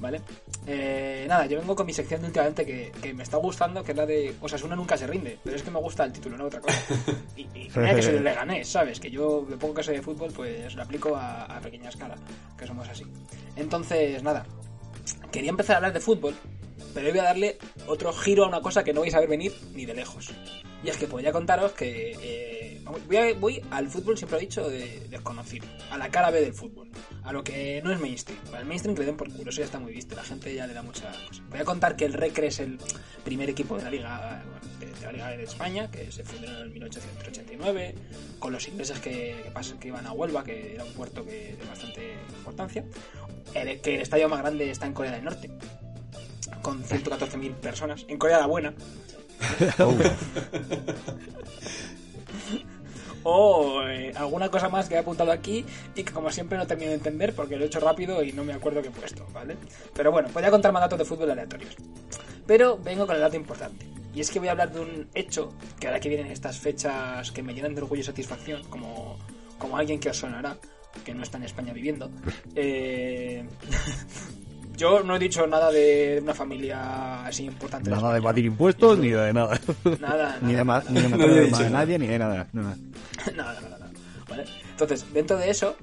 ¿Vale? Eh, nada, yo vengo con mi sección de últimamente que, que me está gustando, que es la de Osasuna nunca se rinde. Pero es que me gusta el título, no otra cosa. Y, y mira que soy del Leganés, ¿sabes? Que yo, de poco que sé de fútbol, pues lo aplico a, a pequeña escala, que somos así. Entonces, nada. Quería empezar a hablar de fútbol, pero hoy voy a darle otro giro a una cosa que no vais a ver venir ni de lejos. Y es que podría contaros que eh, voy, al fútbol, siempre lo he dicho, de, desconocido, a la cara B del fútbol, a lo que no es mainstream. Para el mainstream que le den por culo, ya está muy visto, la gente ya le da mucha cosa. Voy a contar que el Recre es el primer equipo de la Liga, de, de la Liga de España, que se fundó en el 1889, con los ingleses que, que, pasan- que iban a Huelva, que era un puerto que de bastante importancia. Que el estadio más grande está en Corea del Norte, con 114.000 personas, en Corea la Buena. O eh, alguna cosa más que he apuntado aquí y que como siempre no termino de entender porque lo he hecho rápido y no me acuerdo qué he puesto, ¿vale? Pero bueno, voy a contar más datos de fútbol aleatorios. Pero vengo con el dato importante. Y es que voy a hablar de un hecho que ahora que vienen estas fechas que me llenan de orgullo y satisfacción, como, como alguien que os sonará, que no está en España viviendo. Eh, yo no he dicho nada de una familia así importante. Nada de evadir impuestos ni de nada. Nada, Ni de, nada. ni de No matar a nada. nadie, ni de nada. no, no. nada, nada, nada. ¿Vale? Entonces, dentro de eso,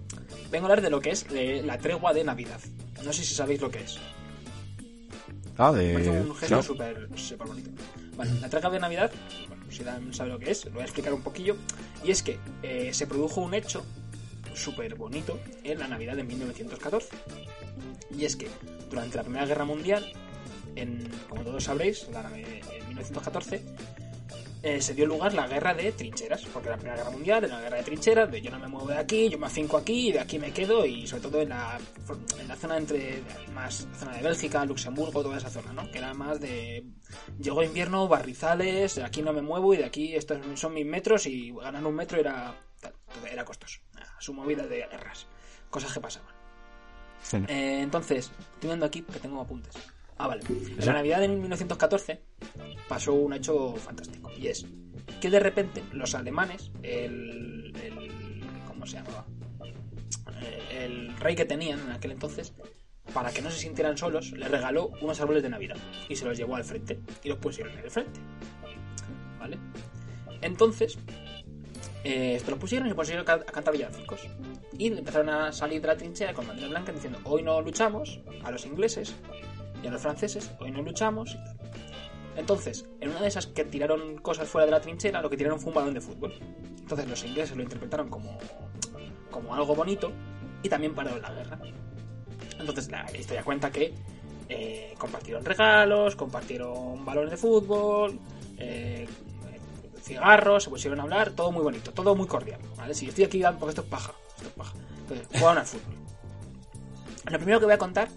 vengo a hablar de lo que es la tregua de Navidad. No sé si sabéis lo que es. Ah, de... un gesto claro. súper súper bonito. Vale, la tregua de Navidad, bueno, si Dan sabe lo que es, lo voy a explicar un poquillo. Y es que eh, se produjo un hecho súper bonito en la Navidad de 1914. Y es que durante la Primera Guerra Mundial, en, como todos sabréis, en 1914, eh, se dio lugar la guerra de trincheras, porque la Primera Guerra Mundial era una guerra de trincheras, de yo no me muevo de aquí, yo me afinco aquí y de aquí me quedo, y sobre todo en la, en la zona entre más zona de Bélgica, Luxemburgo, toda esa zona, ¿no? Que era más de llegó invierno, barrizales, de aquí no me muevo y de aquí estos son mis metros y ganar un metro era era costoso, su movida de guerras, cosas que pasaban. Sí. Eh, entonces, estoy viendo aquí que tengo apuntes. Ah, vale. En la Navidad de 1914 pasó un hecho fantástico. Y es que de repente los alemanes, el. el ¿Cómo se llamaba? Eh, El rey que tenían en aquel entonces, para que no se sintieran solos, les regaló unos árboles de Navidad. Y se los llevó al frente. Y los pusieron en el frente. ¿Vale? Entonces, eh, lo pusieron y se pusieron a cantar villancicos. Y empezaron a salir de la trinchera con bandera blanca diciendo: Hoy no luchamos a los ingleses y a los franceses, hoy no luchamos. Entonces, en una de esas que tiraron cosas fuera de la trinchera, lo que tiraron fue un balón de fútbol. Entonces los ingleses lo interpretaron como, como algo bonito y también pararon la guerra. Entonces la historia cuenta que eh, compartieron regalos, compartieron balones de fútbol, eh, cigarros, se pusieron a hablar, todo muy bonito, todo muy cordial. ¿vale? Si estoy aquí porque esto es paja, esto es paja. Entonces, jugaron al fútbol. Lo primero que voy a contar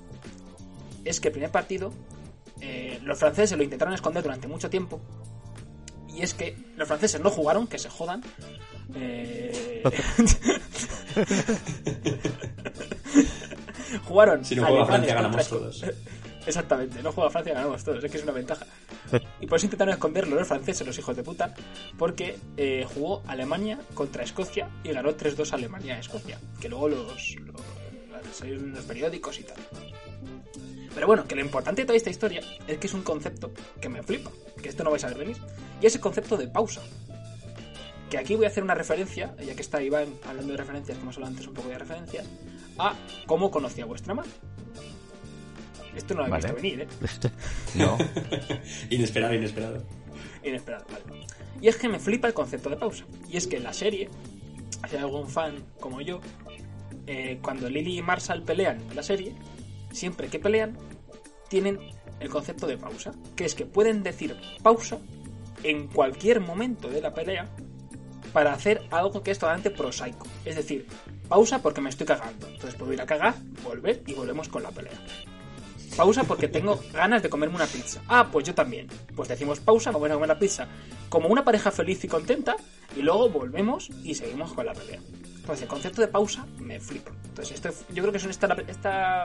es que el primer partido eh, los franceses lo intentaron esconder durante mucho tiempo y es que los franceses no jugaron, que se jodan. Eh... jugaron. Si no juega alemanes Francia, ganamos contra- todos. Exactamente, no juega Francia, ganamos todos, es que es una ventaja. Y por eso intentaron esconderlo los franceses, los hijos de puta, porque eh, jugó Alemania contra Escocia y ganó 3-2 Alemania a Escocia, que luego los, los, los periódicos y tal. Pero bueno, que lo importante de toda esta historia es que es un concepto que me flipa, que esto no vais a ver venir, y es el concepto de pausa. Que aquí voy a hacer una referencia, ya que está Iván hablando de referencias, como solo antes un poco de referencias, a cómo conocí a vuestra madre. Esto no lo habéis Vale. visto venir, ¿eh? No. Inesperado, inesperado. Inesperado, vale. Y es que me flipa el concepto de pausa. Y es que en la serie, si hay algún fan como yo, eh, cuando Lily y Marshall pelean en la serie, siempre que pelean, tienen el concepto de pausa. Que es que pueden decir pausa en cualquier momento de la pelea para hacer algo que es totalmente prosaico. Es decir, pausa porque me estoy cagando. Entonces puedo ir a cagar, volver y volvemos con la pelea. Pausa porque tengo ganas de comerme una pizza. Ah, pues yo también. Pues decimos pausa, vamos a comer la pizza. Como una pareja feliz y contenta, y luego volvemos y seguimos con la pelea. Entonces el concepto de pausa me flipa. Entonces esto, yo creo que son esta, esta,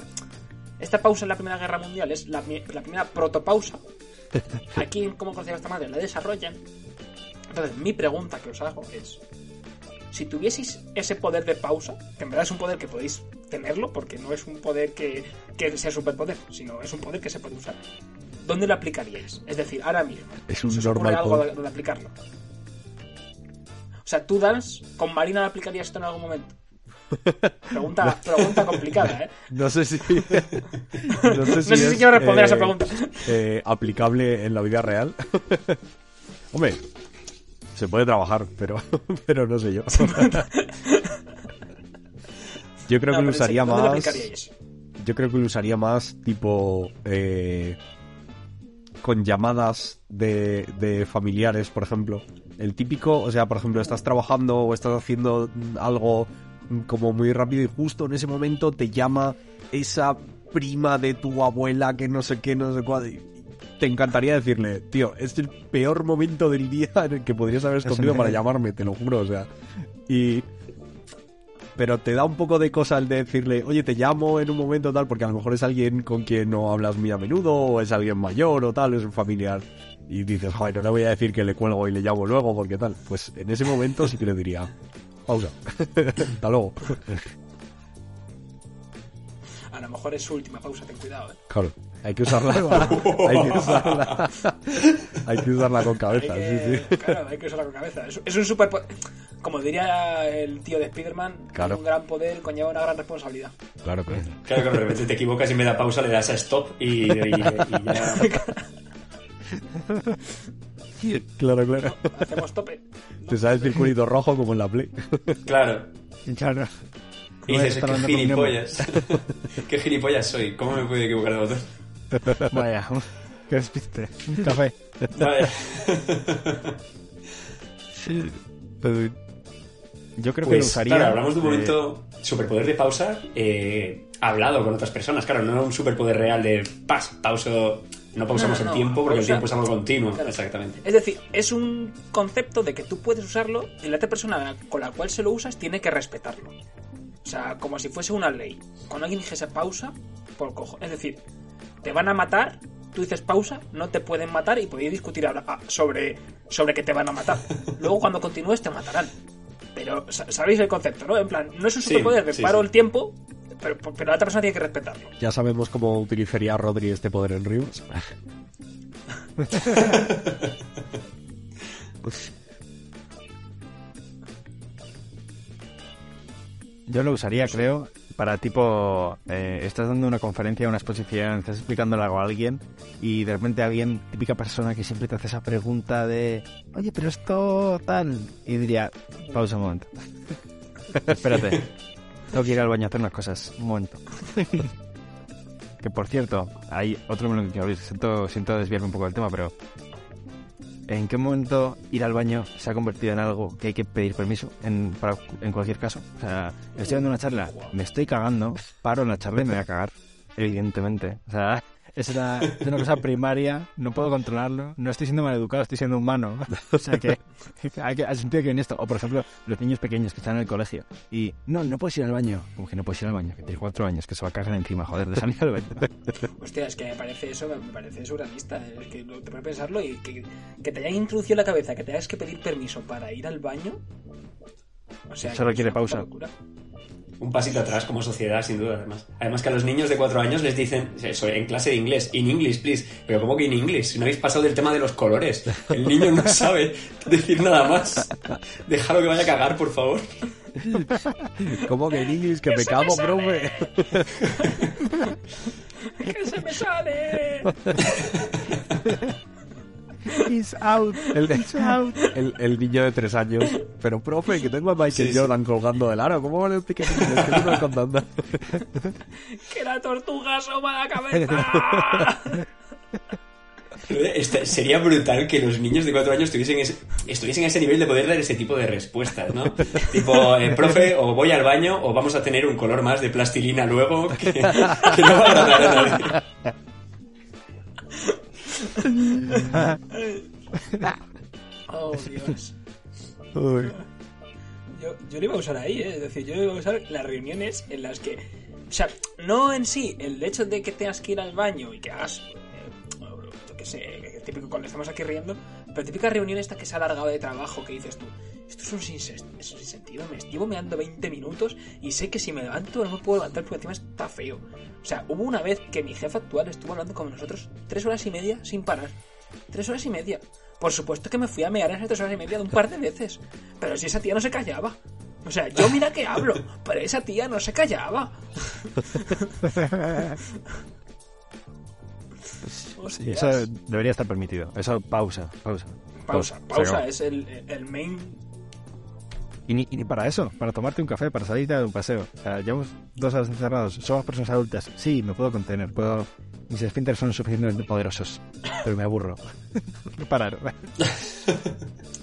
esta pausa en la Primera Guerra Mundial es la, la primera protopausa. Aquí, como conocía esta madre, la desarrollan. Entonces mi pregunta que os hago es, si tuvieseis ese poder de pausa, que en verdad es un poder que podéis tenerlo, porque no es un poder que, que sea superpoder, sino es un poder que se puede usar, ¿dónde lo aplicaríais? Es decir, ahora mismo. Es un ¿se os ocurre normal algo poder. de- donde aplicarlo? O sea, tú, Dance, con Marina lo aplicarías esto en algún momento. Pregunta, pregunta complicada, ¿eh? No sé si. No sé si, No sé si es, quiero responder a esa eh, pregunta. eh, aplicable en la vida real. Hombre, se puede trabajar, pero, pero no sé yo. Yo creo No, que lo usaría ¿dónde lo más. Yo creo que lo usaría más tipo. eh, con llamadas de, de familiares, por ejemplo. El típico, o sea, por ejemplo, estás trabajando o estás haciendo algo como muy rápido y justo en ese momento te llama esa prima de tu abuela que no sé qué, no sé cuál. Te encantaría decirle, tío, es el peor momento del día en el que podrías haber escondido para llamarme, te lo juro, o sea. Y pero te da un poco de cosa el de decirle, oye, te llamo en un momento tal, porque a lo mejor es alguien con quien no hablas muy a menudo, o es alguien mayor o tal, es un familiar. Y dices, joder, no le voy a decir que le cuelgo y le llamo luego, porque tal. Pues en ese momento sí que le diría, pausa, hasta luego. A lo mejor es su última pausa, ten cuidado, ¿eh? Claro, hay que usarla, hay que usarla, hay que usarla con Hay cabeza, que, sí, sí. Claro, hay que usarla con cabeza. Es, es un super... Como diría el tío de Spider-Man, Claro. un gran poder conlleva una gran responsabilidad. Claro, claro. Claro que de repente te equivocas y me da pausa, le das a stop y, y- y ya. Claro, claro. Hacemos tope. ¿no? Te sale el circulito rojo como en la Play. Claro. Claro. Y dices, qué gilipollas. qué gilipollas soy. ¿Cómo me puedo equivocar de botón? Vaya, qué despiste. Un café. Vale. Yo creo que lo Pues, usaría. claro, hablamos de un eh, momento superpoder de pausa eh, hablado con otras personas. Claro, no un superpoder real de pas, pauso. No pausamos No, no, el no, tiempo porque el pausa- tiempo es algo continuo. Claro. Exactamente. Es decir, es un concepto de que tú puedes usarlo y la otra persona con la cual se lo usas tiene que respetarlo. O sea, como si fuese una ley. Cuando alguien dijese pausa, por cojo. Es decir, te van a matar, tú dices pausa, no te pueden matar y podéis discutir ahora ah, sobre, sobre que te van a matar. Luego cuando continúes te matarán. Pero sa- sabéis el concepto, ¿no? En plan, no es un superpoder de sí, paro sí. el tiempo, pero, pero la otra persona tiene que respetarlo. Ya sabemos cómo utilizaría Rodri este poder en Ríos. Yo lo usaría, creo, para tipo, eh, estás dando una conferencia, una exposición, estás explicándole algo a alguien y de repente alguien, típica persona que siempre te hace esa pregunta de, oye, pero esto tal, y diría, pausa un momento. Espérate, tengo que ir al baño a hacer unas cosas, un momento. que por cierto, hay otro melón que abrir, siento, siento desviarme un poco del tema, pero ¿En qué momento ir al baño se ha convertido en algo que hay que pedir permiso en, cualquier caso? O sea, estoy dando una charla, me estoy cagando, paro en la charla y me voy a cagar, evidentemente. O sea, es una, es una cosa primaria, no puedo controlarlo, no estoy siendo maleducado, estoy siendo humano. O sea que hay que, al sentido que viene esto. O por ejemplo, los niños pequeños que están en el colegio y no, no puedes ir al baño. Como que no puedes ir al baño, que tienes cuatro años, que se va a cagar encima, joder, de salir al baño. Hostia, es que me parece eso, me parece surrealista. Es que no te puedes pensarlo y que, que te hayan introducido en la cabeza que tengas que pedir permiso para ir al baño. O sea, Eso requiere pausa. locura. Un pasito atrás como sociedad, sin duda, además. Además que a los niños de cuatro años les dicen, eso, en clase de inglés, in English, please. Pero ¿cómo que in English? Si no habéis pasado del tema de los colores. El niño no sabe decir nada más. Déjalo que vaya a cagar, por favor. ¿Cómo que en inglés? Que me cago, profe. ¡Que se me sale! It's out, El, it's out. el, el niño de tres años. Pero, profe, que tengo a Michael Sí, sí. Jordan colgando del aro. ¿Cómo en inglés? ¿Qué me contando? ¡Que la tortuga asoma la cabeza! Este- sería brutal que los niños de cuatro años tuviesen ese- estuviesen a ese nivel de poder dar ese tipo de respuestas, ¿no? Tipo, eh, profe, o voy al baño, o vamos a tener un color más de plastilina luego que, que no va a agradar a nadie. ¡Oh, Dios! Uy. Yo, yo lo iba a usar ahí, ¿eh? es decir, yo lo iba a usar en las reuniones en las que. O sea, no en sí, el hecho de que tengas que ir al baño y que hagas. eh, yo qué sé, típico cuando estamos aquí riendo, pero típica reunión esta que se ha alargado de trabajo que dices tú. Esto es un, es un sinsentido, me estuvo meando 20 minutos y sé que si me levanto no me puedo levantar porque encima está feo. O sea, hubo una vez que mi jefe actual estuvo hablando con nosotros tres horas y media sin parar. Tres horas y media. Por supuesto que me fui a mear en esas tres horas y media de un par de veces. Pero si esa tía no se callaba. O sea, yo mira que hablo, pero esa tía no se callaba. Eso debería estar permitido. Eso, pausa, pausa. Pausa, pausa acabó. es el, el main. Y ni, y ni para eso, para tomarte un café, para salirte de un paseo. O sea, llevamos dos horas encerrados, somos personas adultas. Sí, me puedo contener, puedo... Mis esfínteres son suficientemente poderosos, pero me aburro. parar. Sí,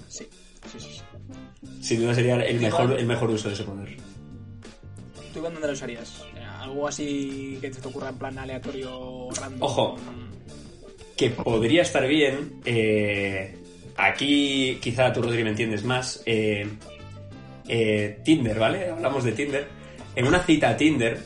sí, sí. sí. Sin duda sería el mejor, el mejor uso de ese poder. ¿Tú Iván, dónde lo usarías? ¿Algo así que te ocurra en plan aleatorio, random? Ojo. que podría estar bien. eh, aquí quizá tú, Rodri, me entiendes más. eh, eh, Tinder, ¿vale? Hablamos de Tinder. En una cita a Tinder,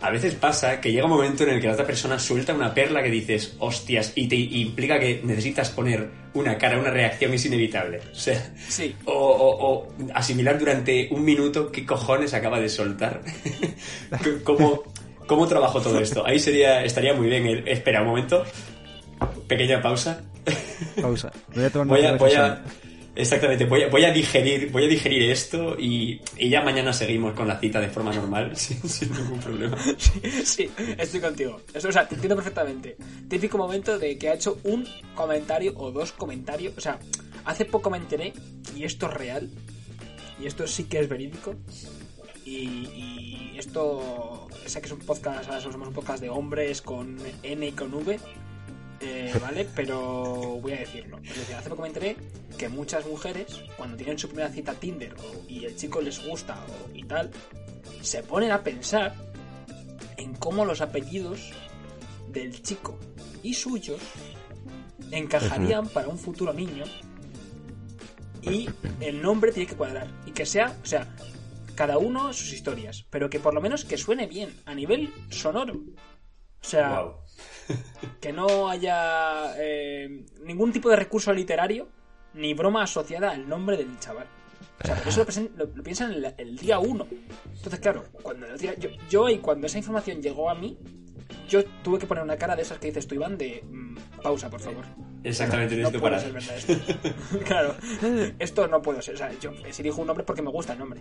a veces pasa que llega un momento en el que la otra persona suelta una perla que dices, hostias, y te implica que necesitas poner una cara, una reacción, es inevitable. O sea, Sí. o, o- o asimilar durante un minuto qué cojones acaba de soltar. ¿Cómo, ¿Cómo trabajo todo esto? Ahí sería, estaría muy bien. el- espera un momento. Pequeña pausa. pausa. Voy a tomar Voy a, exactamente, voy a, voy a digerir, voy a digerir esto y, ya mañana seguimos con la cita de forma normal, sin, ningún problema. Sí, estoy contigo. O sea, te entiendo perfectamente. Típico momento de que ha hecho un comentario o dos comentarios. O sea, hace poco me enteré, y esto es real, y esto sí que es verídico. Y, y esto, sé que es un podcast, ahora somos un podcast de hombres con N y con V. eh, ¿Vale? Pero voy a decirlo. Es decir, hace poco me enteré que muchas mujeres, cuando tienen su primera cita Tinder o- y el chico les gusta o, y tal, se ponen a pensar en cómo los apellidos del chico y suyos encajarían para un futuro niño y el nombre tiene que cuadrar y que sea, o sea, cada uno sus historias, pero que por lo menos que suene bien a nivel sonoro. O sea. Que no haya eh, ningún tipo de recurso literario ni broma asociada al nombre del chaval. O sea, pero eso lo, lo- lo piensan el, el día uno. Entonces, claro, cuando el día- yo, yo y cuando esa información llegó a mí, yo tuve que poner una cara de esas que dices tú, Iván, de mm, pausa, por favor. Exactamente, No necesito puede ser verdad esto. claro, esto no puedo ser. O sea, yo si dijo un nombre porque me gusta el nombre.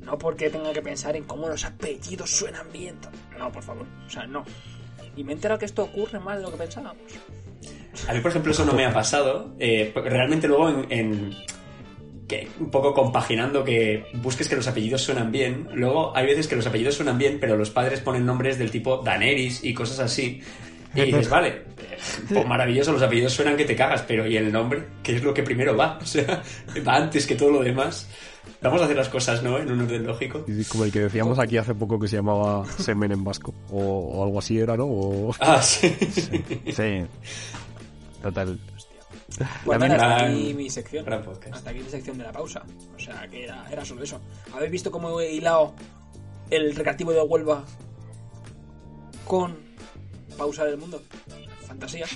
No porque tenga que pensar en cómo los apellidos suenan bien. No, por favor. O sea, no. Y me he enterado que esto ocurre más de lo que pensábamos. A mí, por ejemplo, eso no me ha pasado. eh, porque realmente luego en, en- que un poco compaginando que busques que los apellidos suenan bien. Luego hay veces que los apellidos suenan bien, pero los padres ponen nombres del tipo Daenerys y cosas así. Y dices, vale, pues maravilloso, los apellidos suenan que te cagas, pero ¿y el nombre? ¿Qué es lo que primero va? O sea, va antes que todo lo demás. Vamos a hacer las cosas, ¿no? En un orden lógico. Y Como el que decíamos aquí hace poco que se llamaba Semen en Vasco. O, o algo así era, ¿no? O... Ah, sí. Sí. Total. Bueno, También- hasta Gran- aquí mi sección. Hasta aquí mi sección de la pausa. O sea, que era, era solo eso. ¿Habéis visto cómo he hilado el recreativo de Huelva con pausa del mundo? Fantasía.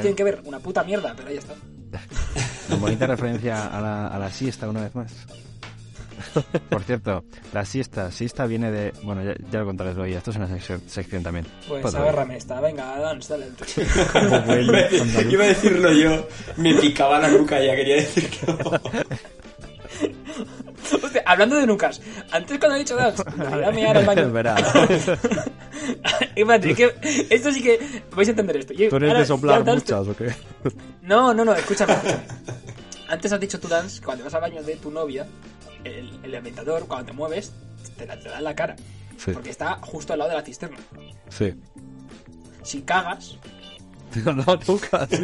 Tienen que que ver una puta mierda, pero ahí está. una bonita referencia a la, a la siesta una vez más. Por cierto, la siesta, siesta viene de... Bueno, ya, ya lo contaré luego, esto es una sección, sección también. Pues agárrame esta. Venga, dance, dale. Iba a decirlo yo, me picaba la nuca, ya quería decir que no. Hostia, hablando de nucas. Antes cuando he dicho dance, me iba a mirar al baño. Es verdad. Espérate, que esto sí que vais a entender esto. Yo- ¿Tú eres ahora, de soplar muchas o qué? No, no, no, escúchame. escúchame. Antes has dicho tú, Dance, cuando vas al baño de tu novia, el, el ambientador, cuando te mueves, te, la- te da en la cara. Sí, Porque está justo al lado de la cisterna. sí. Si cagas, No, nunca.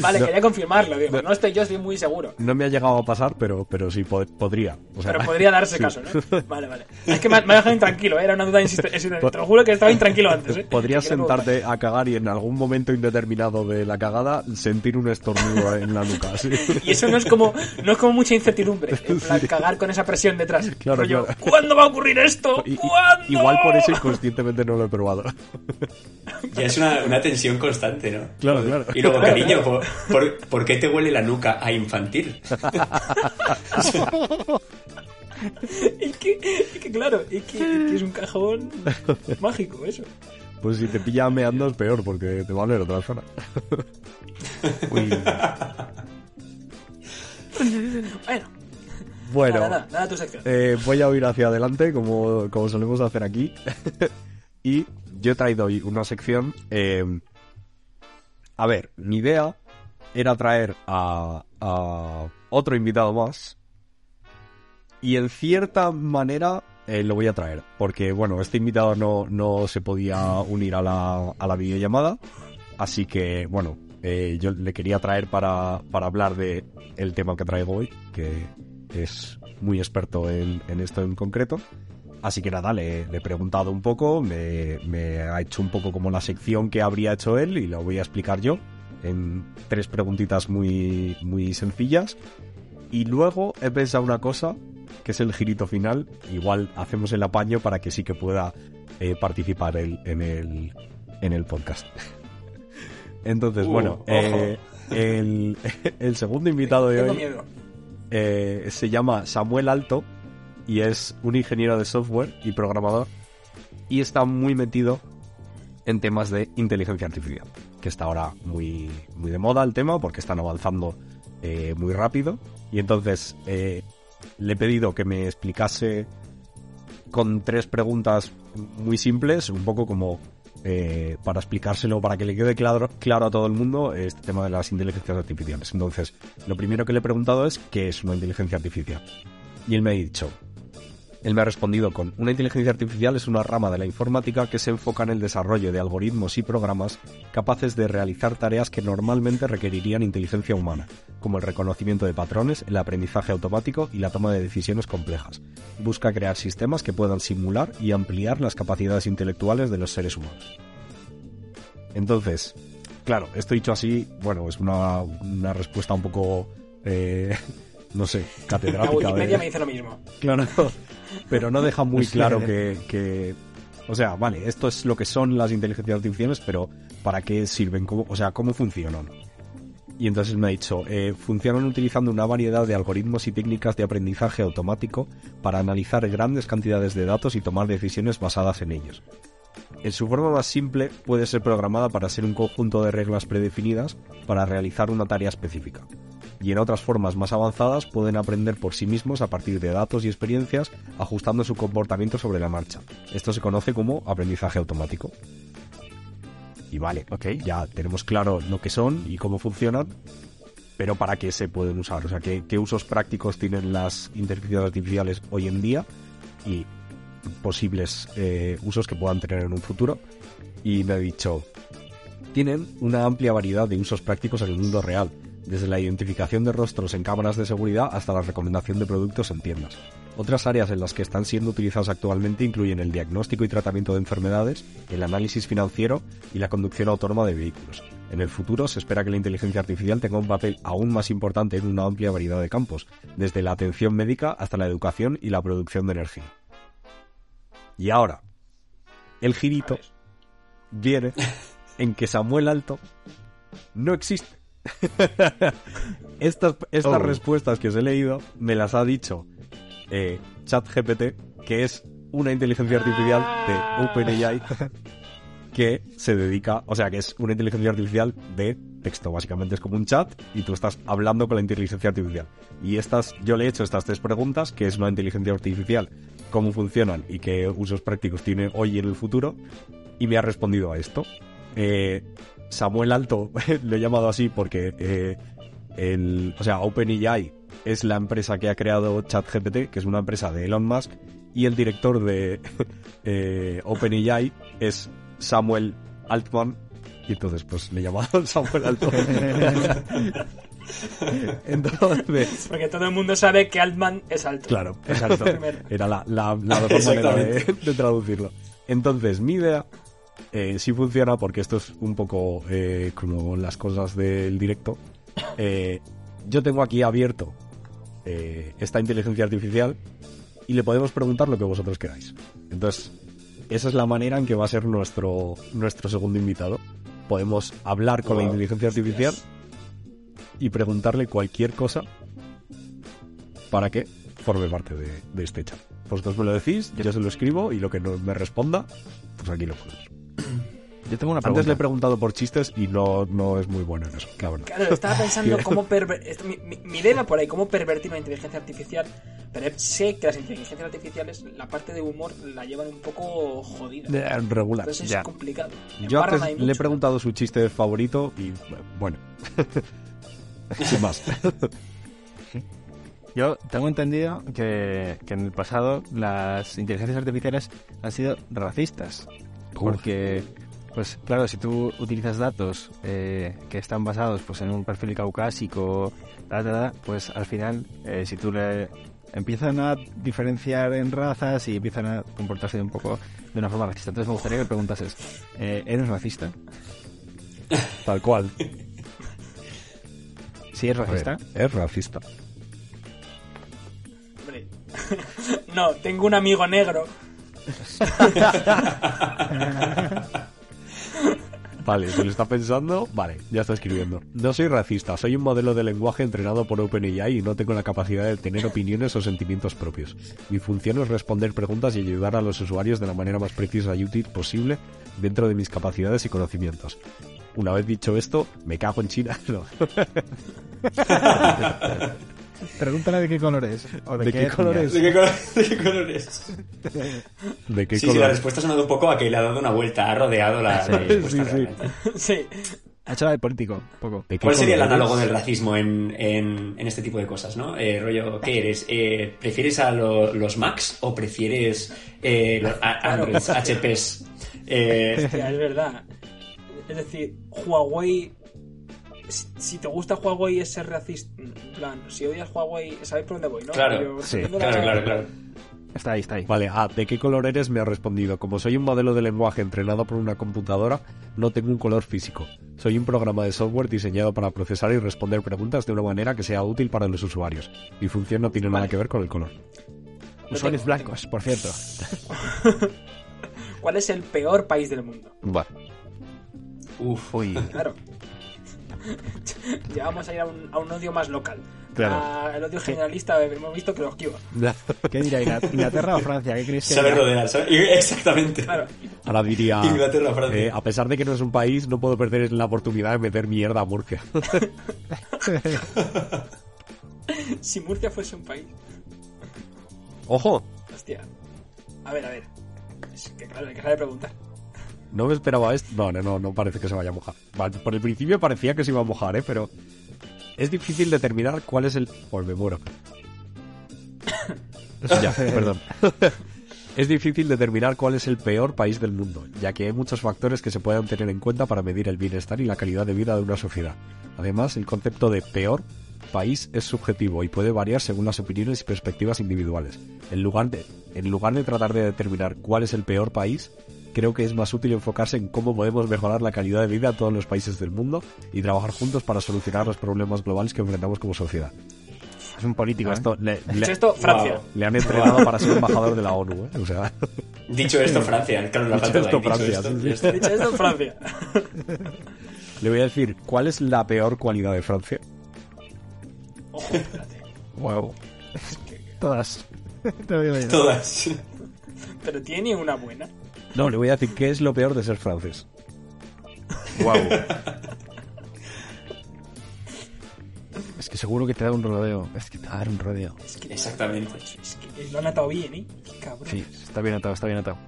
vale, No. quería confirmarlo, digo. No estoy yo, estoy muy seguro. No me ha llegado a pasar, pero, pero sí po- podría. O sea, Pero podría darse sí. caso, ¿no? Vale, vale. Es que me, me ha dejado intranquilo, ¿eh? era una duda insistente. Te lo juro que estaba intranquilo antes, ¿eh? Podrías sentarte a cagar y en algún momento indeterminado de la cagada sentir un estornudo en la nuca. ¿sí? Y eso no es como no es como mucha incertidumbre. En plan, Sí. cagar con esa presión detrás. Claro, Rollo, claro. ¿Cuándo va a ocurrir esto? Igual por eso inconscientemente no lo he probado. Ya es una, una tensión constante, ¿no? Claro, claro. Y luego, cariño, ¿por, por, por qué te huele la nuca a infantil? Es que, es que claro, es que, es que es un cajón mágico eso. Pues si te pilla meando es peor porque te va a oler otra zona. Uy, Bueno, Bueno, nada, nada, nada tu eh, voy a ir hacia adelante como, como solemos hacer aquí. Y yo he traído hoy una sección. eh, a ver, mi idea era traer a, a otro invitado más. Y en cierta manera eh, lo voy a traer. Porque, bueno, este invitado no, no se podía unir a la, a la videollamada. Así que, bueno, eh, yo le quería traer para, para hablar de el tema que traigo hoy, que es muy experto en, en esto en concreto. Así que nada, le, le he preguntado un poco, me, me ha hecho un poco como la sección que habría hecho él y lo voy a explicar yo en tres preguntitas muy, muy sencillas. Y luego he pensado una cosa, que es el girito final. Igual hacemos el apaño para que sí que pueda eh, participar él en el, en el podcast. Entonces, Uh, bueno, eh, el, el segundo invitado de hoy eh, se llama Samuel Alto y es un ingeniero de software y programador y está muy metido en temas de inteligencia artificial, que está ahora muy, muy de moda el tema porque están avanzando eh, muy rápido y entonces eh, le he pedido que me explicase con tres preguntas muy simples, un poco como eh, para explicárselo, para que le quede claro, claro a todo el mundo este tema de las inteligencias artificiales. Entonces, lo primero que le he preguntado es qué es una inteligencia artificial. Y él me ha dicho, Él me ha respondido con, una inteligencia artificial es una rama de la informática que se enfoca en el desarrollo de algoritmos y programas capaces de realizar tareas que normalmente requerirían inteligencia humana, como el reconocimiento de patrones, el aprendizaje automático y la toma de decisiones complejas. Busca crear sistemas que puedan simular y ampliar las capacidades intelectuales de los seres humanos. Entonces, claro, esto dicho así, bueno, es una, una respuesta un poco... eh, no sé, La catedrática. Wikipedia de- me dice lo mismo. Claro, pero no deja muy claro que, que- O sea, vale, esto es lo que son las inteligencias artificiales, pero ¿para qué sirven? ¿Cómo, o sea, ¿cómo funcionan? Y entonces me ha dicho, eh, funcionan utilizando una variedad de algoritmos y técnicas de aprendizaje automático para analizar grandes cantidades de datos y tomar decisiones basadas en ellos. En su forma más simple, puede ser programada para ser un conjunto de reglas predefinidas para realizar una tarea específica. Y en otras formas más avanzadas pueden aprender por sí mismos a partir de datos y experiencias, ajustando su comportamiento sobre la marcha. Esto se conoce como aprendizaje automático. Y vale, Ok. ya tenemos claro lo que son y cómo funcionan, pero para qué se pueden usar, o sea, qué, qué usos prácticos tienen las inteligencias artificiales hoy en día y posibles eh, usos que puedan tener en un futuro. Y me ha dicho, tienen una amplia variedad de usos prácticos en el mundo real, desde la identificación de rostros en cámaras de seguridad hasta la recomendación de productos en tiendas. Otras áreas en las que están siendo utilizadas actualmente incluyen el diagnóstico y tratamiento de enfermedades, el análisis financiero y la conducción autónoma de vehículos. En el futuro se espera que la inteligencia artificial tenga un papel aún más importante en una amplia variedad de campos, desde la atención médica hasta la educación y la producción de energía. Y ahora, el girito viene en que Samuel Alto no existe. estas estas Oh. respuestas que os he leído me las ha dicho eh, ChatGPT, que es una inteligencia artificial de OpenAI que se dedica, o sea, que es una inteligencia artificial de texto. Básicamente es como un chat y tú estás hablando con la inteligencia artificial. Y estas, yo le he hecho estas tres preguntas, que es una inteligencia artificial, cómo funcionan y qué usos prácticos tiene hoy y en el futuro, y me ha respondido a esto. Eh, Samuel Alto, lo he llamado así porque, eh, el, o sea, OpenAI es la empresa que ha creado ChatGPT, que es una empresa de Elon Musk, y el director de eh, OpenAI es Samuel Altman, y entonces pues le he llamado Samuel Altman. entonces, Porque todo el mundo sabe que Altman es alto. Claro, exacto. Primero. Era la, la, la mejor manera de traducirlo. Entonces, mi idea eh, sí funciona porque esto es un poco eh, como las cosas del directo. Eh, yo tengo aquí abierto eh, esta inteligencia artificial y le podemos preguntar lo que vosotros queráis. Entonces, esa es la manera en que va a ser nuestro, nuestro segundo invitado. Podemos hablar con la inteligencia artificial y preguntarle cualquier cosa para que forme parte de, de este chat. Vosotros me lo decís, yo se lo escribo y lo que no me responda, pues aquí lo ponemos. Yo tengo una Antes pregunta. le he preguntado por chistes y no, no es muy bueno en eso, la verdad. Claro, estaba pensando cómo pervertir. Mi, mi, mi idea por ahí, cómo pervertir una inteligencia artificial. Pero sé que las inteligencias artificiales, la parte de humor, la llevan un poco jodida. Eh, Regular. Entonces es ya. complicado. Yo antes le he preguntado su chiste favorito y bueno, sin más. Yo tengo entendido que, que en el pasado las inteligencias artificiales han sido racistas. Porque, pues claro, si tú utilizas datos eh, que están basados pues en un perfil caucásico, ta, ta, ta, pues al final, eh, si tú le empiezan a diferenciar en razas y empiezan a comportarse un poco de una forma racista. Entonces me gustaría que preguntases, eh, ¿eres racista? Tal cual. Si es ver, racista. es racista. Hombre. no, tengo un amigo negro. Vale, se lo está pensando. Vale, ya está escribiendo. No soy racista, soy un modelo de lenguaje entrenado por OpenAI y no tengo la capacidad de tener opiniones o sentimientos propios. Mi función es responder preguntas y ayudar a los usuarios de la manera más precisa y útil posible dentro de mis capacidades y conocimientos. Una vez dicho esto, me cago en China. No. Pregúntale de qué color es. O de, ¿De qué color es? ¿De qué, color- de qué colores? ¿De qué Sí, sí, la respuesta ha sonado un poco a que le ha dado una vuelta, ha rodeado la, Sí. respuesta Sí, sí. Ha hecho la de político, un poco. ¿De qué ¿Cuál sería el análogo eres? del racismo en, en- en este tipo de cosas, no? Eh, rollo, ¿qué eres? Eh, ¿Prefieres a lo- los Macs o prefieres eh, los a- Claro. Androids, HPs? Eh, Hostia, es verdad. Es decir, Huawei. Si, te gusta Huawei es ser racista. En plan, si odias Huawei, ¿sabéis por dónde voy, no? Claro, Pero sí, claro, claro, claro. Está ahí, está ahí. Vale, ah, ¿de qué color eres? Me ha respondido. Como soy un modelo de lenguaje entrenado por una computadora, no tengo un color físico. Soy un programa de software diseñado para procesar y responder preguntas de una manera que sea útil para los usuarios. Mi función no tiene nada que ver con el color. Usuarios tengo, blancos, por cierto. ¿Cuál es el peor país del mundo? Vale. Uf, Uy, Claro. ya vamos a ir a un, a un odio más local. Claro. A el odio generalista hemos visto que lo esquiva. ¿qué diría Ingl- Inglaterra o Francia? ¿Qué crees que saber rodear, ¿sabes? Exactamente. Claro. Ahora diría... Inglaterra, Francia. eh, a pesar de que no es un país, no puedo perder la oportunidad de meter mierda a Murcia. Si Murcia fuese un país. ¡Ojo! Hostia. A ver, a ver. Es que claro, hay que saber preguntar. No me esperaba esto. No, no, no, no parece que se vaya a mojar. Por el principio parecía que se iba a mojar, ¿eh? Pero es difícil determinar cuál es el... Pues me muero. ya, perdón. es difícil determinar cuál es el peor país del mundo, ya que hay muchos factores que se pueden tener en cuenta para medir el bienestar y la calidad de vida de una sociedad. Además, el concepto de peor país es subjetivo y puede variar según las opiniones y perspectivas individuales. En lugar de, en lugar de tratar de determinar cuál es el peor país, creo que es más útil enfocarse en cómo podemos mejorar la calidad de vida a todos los países del mundo y trabajar juntos para solucionar los problemas globales que enfrentamos como sociedad. Es un político, ¿eh? Esto le, esto, Francia. Wow. le han entrenado para ser embajador de la ONU, ¿eh? O sea, Dicho esto, Francia. Claro, la Dicho esto, dicho Francia, esto, sí, sí. ya está. Dicho esto, Francia. le voy a decir, ¿cuál es la peor cualidad de Francia? Ojo, espérate. Wow. Todas. Todas. Pero tiene una buena. No, le voy a decir, ¿qué es lo peor de ser francés? Wow. Es que seguro que te da un rodeo. Es que te va a dar un rodeo. Es que, Exactamente. Es que lo han atado bien, ¿eh? Qué cabrón. Sí, está bien atado, está bien atado.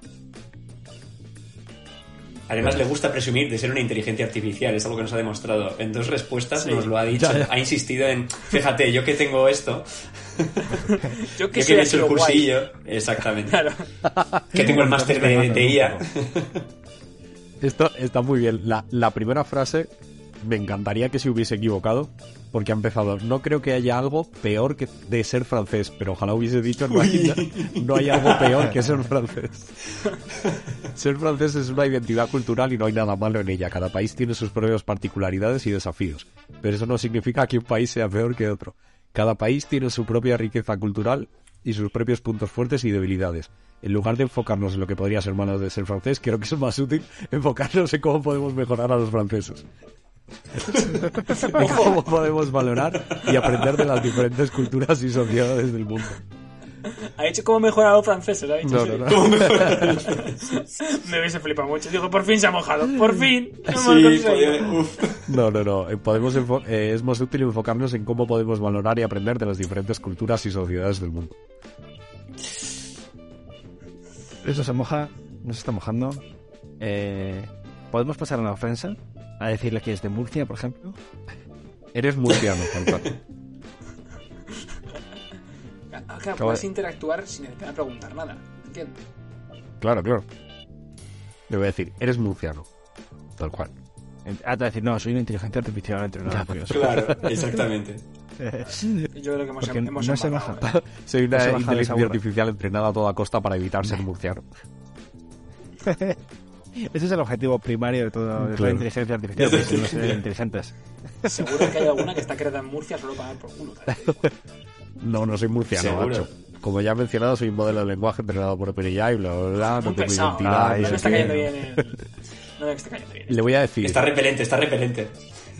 Además, le gusta presumir de ser una inteligencia artificial. Es algo que nos ha demostrado. En dos respuestas Sí. nos lo ha dicho. Ya, ya. Ha insistido en, fíjate, yo que tengo esto, Yo que yo que he hecho el guay. cursillo, exactamente, Claro. que tengo el máster de, de IA. Esto está muy bien. La, la primera frase me encantaría que se hubiese equivocado porque ha empezado. No creo que haya algo peor que de ser francés, pero ojalá hubiese dicho no hay, no hay algo peor que ser francés. Ser francés es una identidad cultural y no hay nada malo en ella. Cada país tiene sus propias particularidades y desafíos, pero eso no significa que un país sea peor que otro. Cada país tiene su propia riqueza cultural y sus propios puntos fuertes y debilidades. En lugar de enfocarnos en lo que podría ser malo de ser francés, creo que es más útil enfocarnos en cómo podemos mejorar a los franceses. en cómo podemos valorar y aprender de las diferentes culturas y sociedades del mundo. Ha dicho cómo mejorar a los franceses, ¿ha dicho? No, no, no. Me hubiese flipado mucho. Digo, por fin se ha mojado. Por fin. Sí, podía- uf. No, no, no. Eh, Podemos enfo- eh, es más útil enfocarnos en cómo podemos valorar y aprender de las diferentes culturas y sociedades del mundo. Eso se moja, no se está mojando. Eh, ¿Podemos pasar a una ofensa? A decirle que es de Murcia, por ejemplo. Eres murciano, Juan Ah, claro, puedes interactuar sin necesitar preguntar nada. ¿Entiendes? Claro, claro. Le voy a decir, eres murciano. Tal cual. Ah, te a decir, no, soy una inteligencia artificial entrenada Dios. Claro, exactamente. Yo creo que hemos, Porque hemos no se baja. ¿eh? Soy una No de inteligencia artificial entrenada a toda costa para evitar ser murciano. Ese es el objetivo primario de toda de Claro. inteligencia artificial, que son los inteligentes. Seguro que hay alguna que está creada en Murcia solo para dar por culo. No, no soy murciano, Seguro. macho. Como ya he mencionado, soy un modelo de lenguaje entrenado por OpenAI, bla, bla, bla, no tengo pesado. identidad. no no me está cayendo bien. el- No me está cayendo bien. Le voy a decir, Está repelente, está repelente.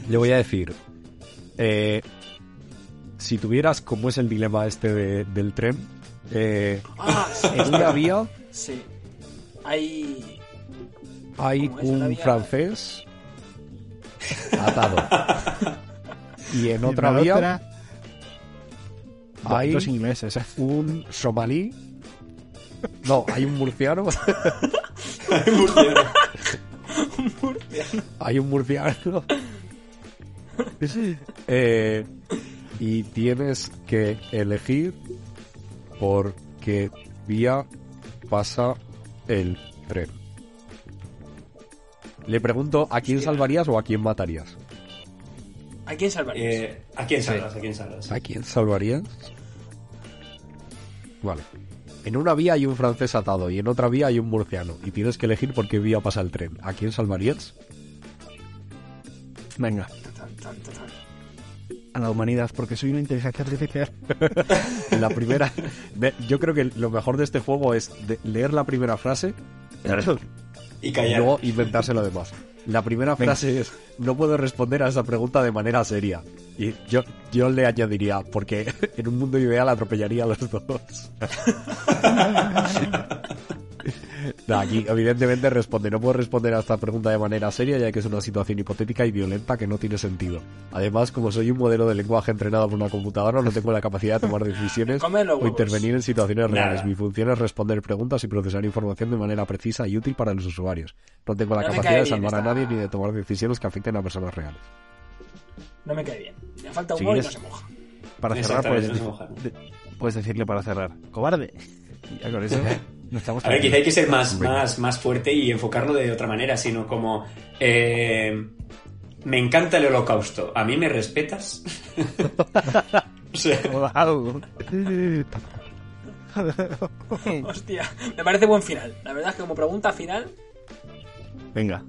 le voy a decir, eh, si tuvieras, como es el dilema este de- del tren, eh, Ah, sí, en una vía sí. Hay. hay un francés atado. Y en Y otra vía otra, hay dos ingleses. ¿eh? un somalí. No, hay un murciano. hay un murciano Eh, y tienes que elegir por qué vía pasa el tren. Le pregunto, ¿a quién salvarías o a quién matarías? ¿A quién salvarías? Eh, ¿A quién salvas? ¿A quién salvas? ¿A quién salvarías? Vale. En una vía hay un francés atado y en otra vía hay un murciano. Y tienes que elegir por qué vía pasa el tren. ¿A quién salvarías? Venga, a la humanidad, porque soy una inteligencia artificial. La primera. Yo creo que lo mejor de este juego es de- leer la primera frase Y luego inventarse lo demás. La primera Venga. frase es: No puedo responder a esa pregunta de manera seria. Y yo, yo le añadiría: Porque en un mundo ideal atropellaría a los dos. No, aquí evidentemente responde, no puedo responder a esta pregunta de manera seria ya que es una situación hipotética y violenta que no tiene sentido. Además, como soy un modelo de lenguaje entrenado por una computadora, no tengo la capacidad de tomar decisiones o intervenir en situaciones Nada. reales. Mi función es responder preguntas y procesar información de manera precisa y útil para los usuarios. No tengo la No capacidad de salvar a nadie ni de tomar decisiones que afecten a personas reales. No me cae bien. Le falta Si humor y no se moja. Para cerrar, puedes, no se moja. de- puedes decirle para cerrar. ¡Cobarde! Ya con eso A ver, quizá hay que ser más, más, más fuerte y enfocarlo de otra manera, sino como... eh, me encanta el holocausto. ¿A mí me respetas? O sea, Wow. Hostia, me parece buen final. La verdad es que como pregunta final, Venga.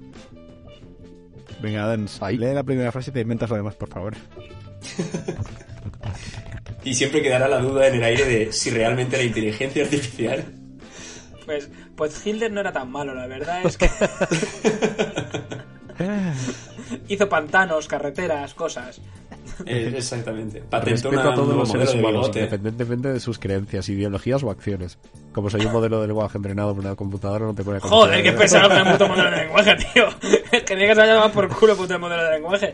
Venga, Dan, lee la primera frase y te inventas lo demás, por favor. y siempre quedará la duda en el aire de si realmente la inteligencia artificial... pues, pues Hilder no era tan malo. La verdad es que hizo pantanos, carreteras, cosas. eh, exactamente. Patentó Respeto una, a todos los seres humanos, independientemente de sus creencias, ideologías o acciones. Como soy un modelo de lenguaje entrenado por una computadora, no la capacidad Joder, qué pesado con el puto modelo de lenguaje, tío. Que digas que se ha llamado por culo puto modelo de lenguaje.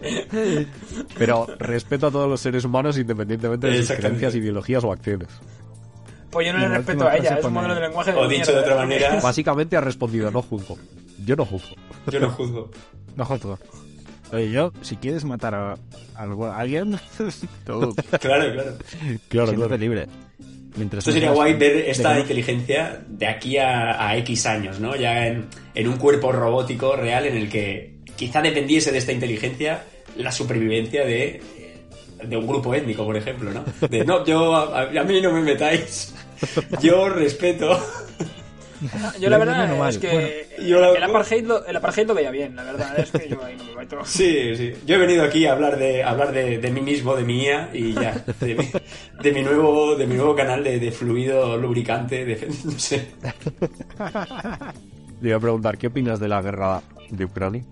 Pero respeto a todos los seres humanos independientemente de sus creencias, ideologías o acciones. Pues yo no Y le respeto a ella, es un modelo de lenguaje de O dicho de otra manera, Básicamente ha respondido, no juzgo. Yo no juzgo. yo no juzgo. No jodas. Oye, yo, si quieres matar a, a algu- a alguien, tú, Claro, claro. Claro, siéntete libre. Mientras Esto sería guay ver esta de- inteligencia de aquí a, a X años, ¿no? Ya en, en un cuerpo robótico real en el que quizá dependiese de esta inteligencia la supervivencia de, de un grupo étnico, por ejemplo, ¿no? De, no, yo, a, a mí no me metáis, yo respeto. Yo la verdad mal. es que Bueno, el, apartheid lo, el apartheid lo veía bien, la verdad es que yo ahí no me meto. Sí, sí. Yo he venido aquí a hablar de, a hablar de, de mí mismo, de mi IA y ya. De mi, de mi nuevo, de mi nuevo canal de, de fluido lubricante, de, no sé. Le iba a preguntar, ¿qué opinas de la guerra de Ucrania?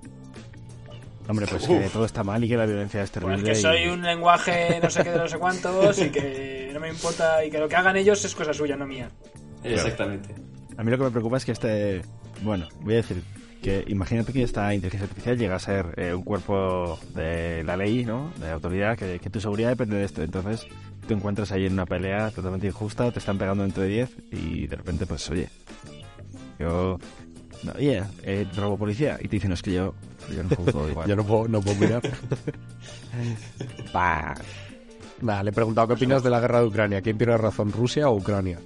Hombre, pues que todo está mal y que la violencia es terrible. Pues que y- soy un lenguaje no sé qué de no sé cuántos y que no me importa y que lo que hagan ellos es cosa suya, no mía. Exactamente. A mí lo que me preocupa es que este... Bueno, voy a decir que imagínate que esta inteligencia artificial llega a ser eh, un cuerpo de la ley, ¿no? De autoridad, que, que tu seguridad depende de esto. Entonces te encuentras ahí en una pelea totalmente injusta, te están pegando dentro de 10 y de repente, pues, oye, yo... No, oye, eh, robo policía. Y te dicen, "No, es que yo, yo no juzgo igual. No puedo, no puedo mirar. Bah. Nada, le he preguntado qué opinas de la guerra de Ucrania. ¿Quién tiene razón, Rusia o Ucrania?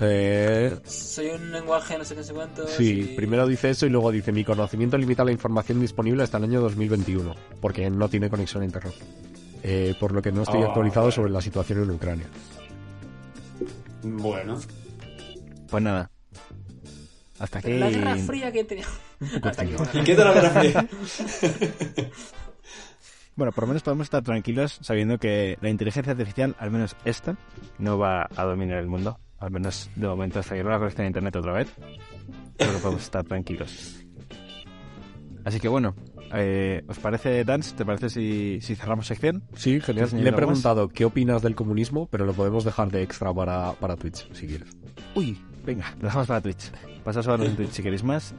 Eh, Soy un lenguaje no sé qué no sé cuántos. sí, y- primero dice eso y luego dice mi conocimiento limita la información disponible hasta el año 2021, porque no tiene conexión a internet. Eh, por lo que no estoy Oh, actualizado sobre la situación en Ucrania. Bueno. Pues nada. Hasta aquí... Pero la Guerra Fría que tenía. Hasta aquí. bueno. ¿Y qué tal la Guerra Fría? Bueno, por lo menos podemos estar tranquilos sabiendo que la inteligencia artificial, al menos esta, no va a dominar el mundo. Al menos de momento hasta que no la conecten a internet otra vez. Creo que podemos estar tranquilos. Así que bueno, eh, ¿os parece, Dance? ¿Te parece si, si cerramos sección? Sí, genial. ¿Quieres Le he algo más? preguntado qué opinas del comunismo, pero lo podemos dejar de extra para, para Twitch, si quieres. Uy, venga, lo dejamos para Twitch. Pasaos a Twitch si queréis más.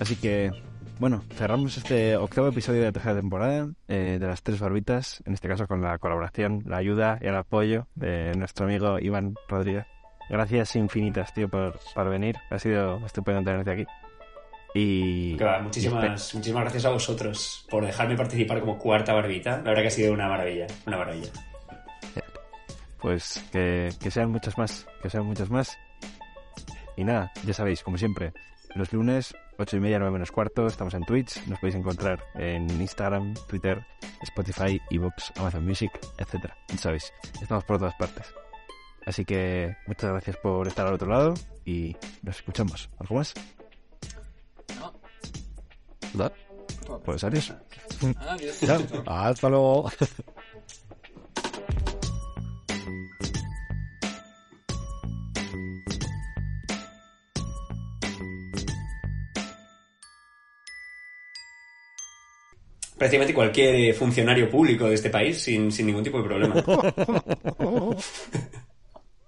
Así que, bueno, cerramos este octavo episodio de la tercera temporada eh, de las tres barbitas, en este caso con la colaboración, la ayuda y el apoyo de nuestro amigo Iván Rodríguez. Gracias infinitas, tío, por, por venir. Ha sido estupendo tenerte aquí. Y, y muchísimas, muchísimas gracias a vosotros por dejarme participar como cuarta barbita. La verdad que ha sido una maravilla, una maravilla. pues que, que sean muchas más, que sean muchas más. Y nada, ya sabéis, como siempre, los lunes, ocho y media, nueve menos cuarto, estamos en Twitch, nos podéis encontrar en Instagram, Twitter, Spotify, Evox, Amazon Music, etcétera. Ya sabéis, estamos por todas partes. Así que muchas gracias por estar al otro lado y nos escuchamos. ¿Algo más? No, todo. Pues adiós. Hasta luego. Prácticamente cualquier funcionario público de este país sin, sin ningún tipo de problema.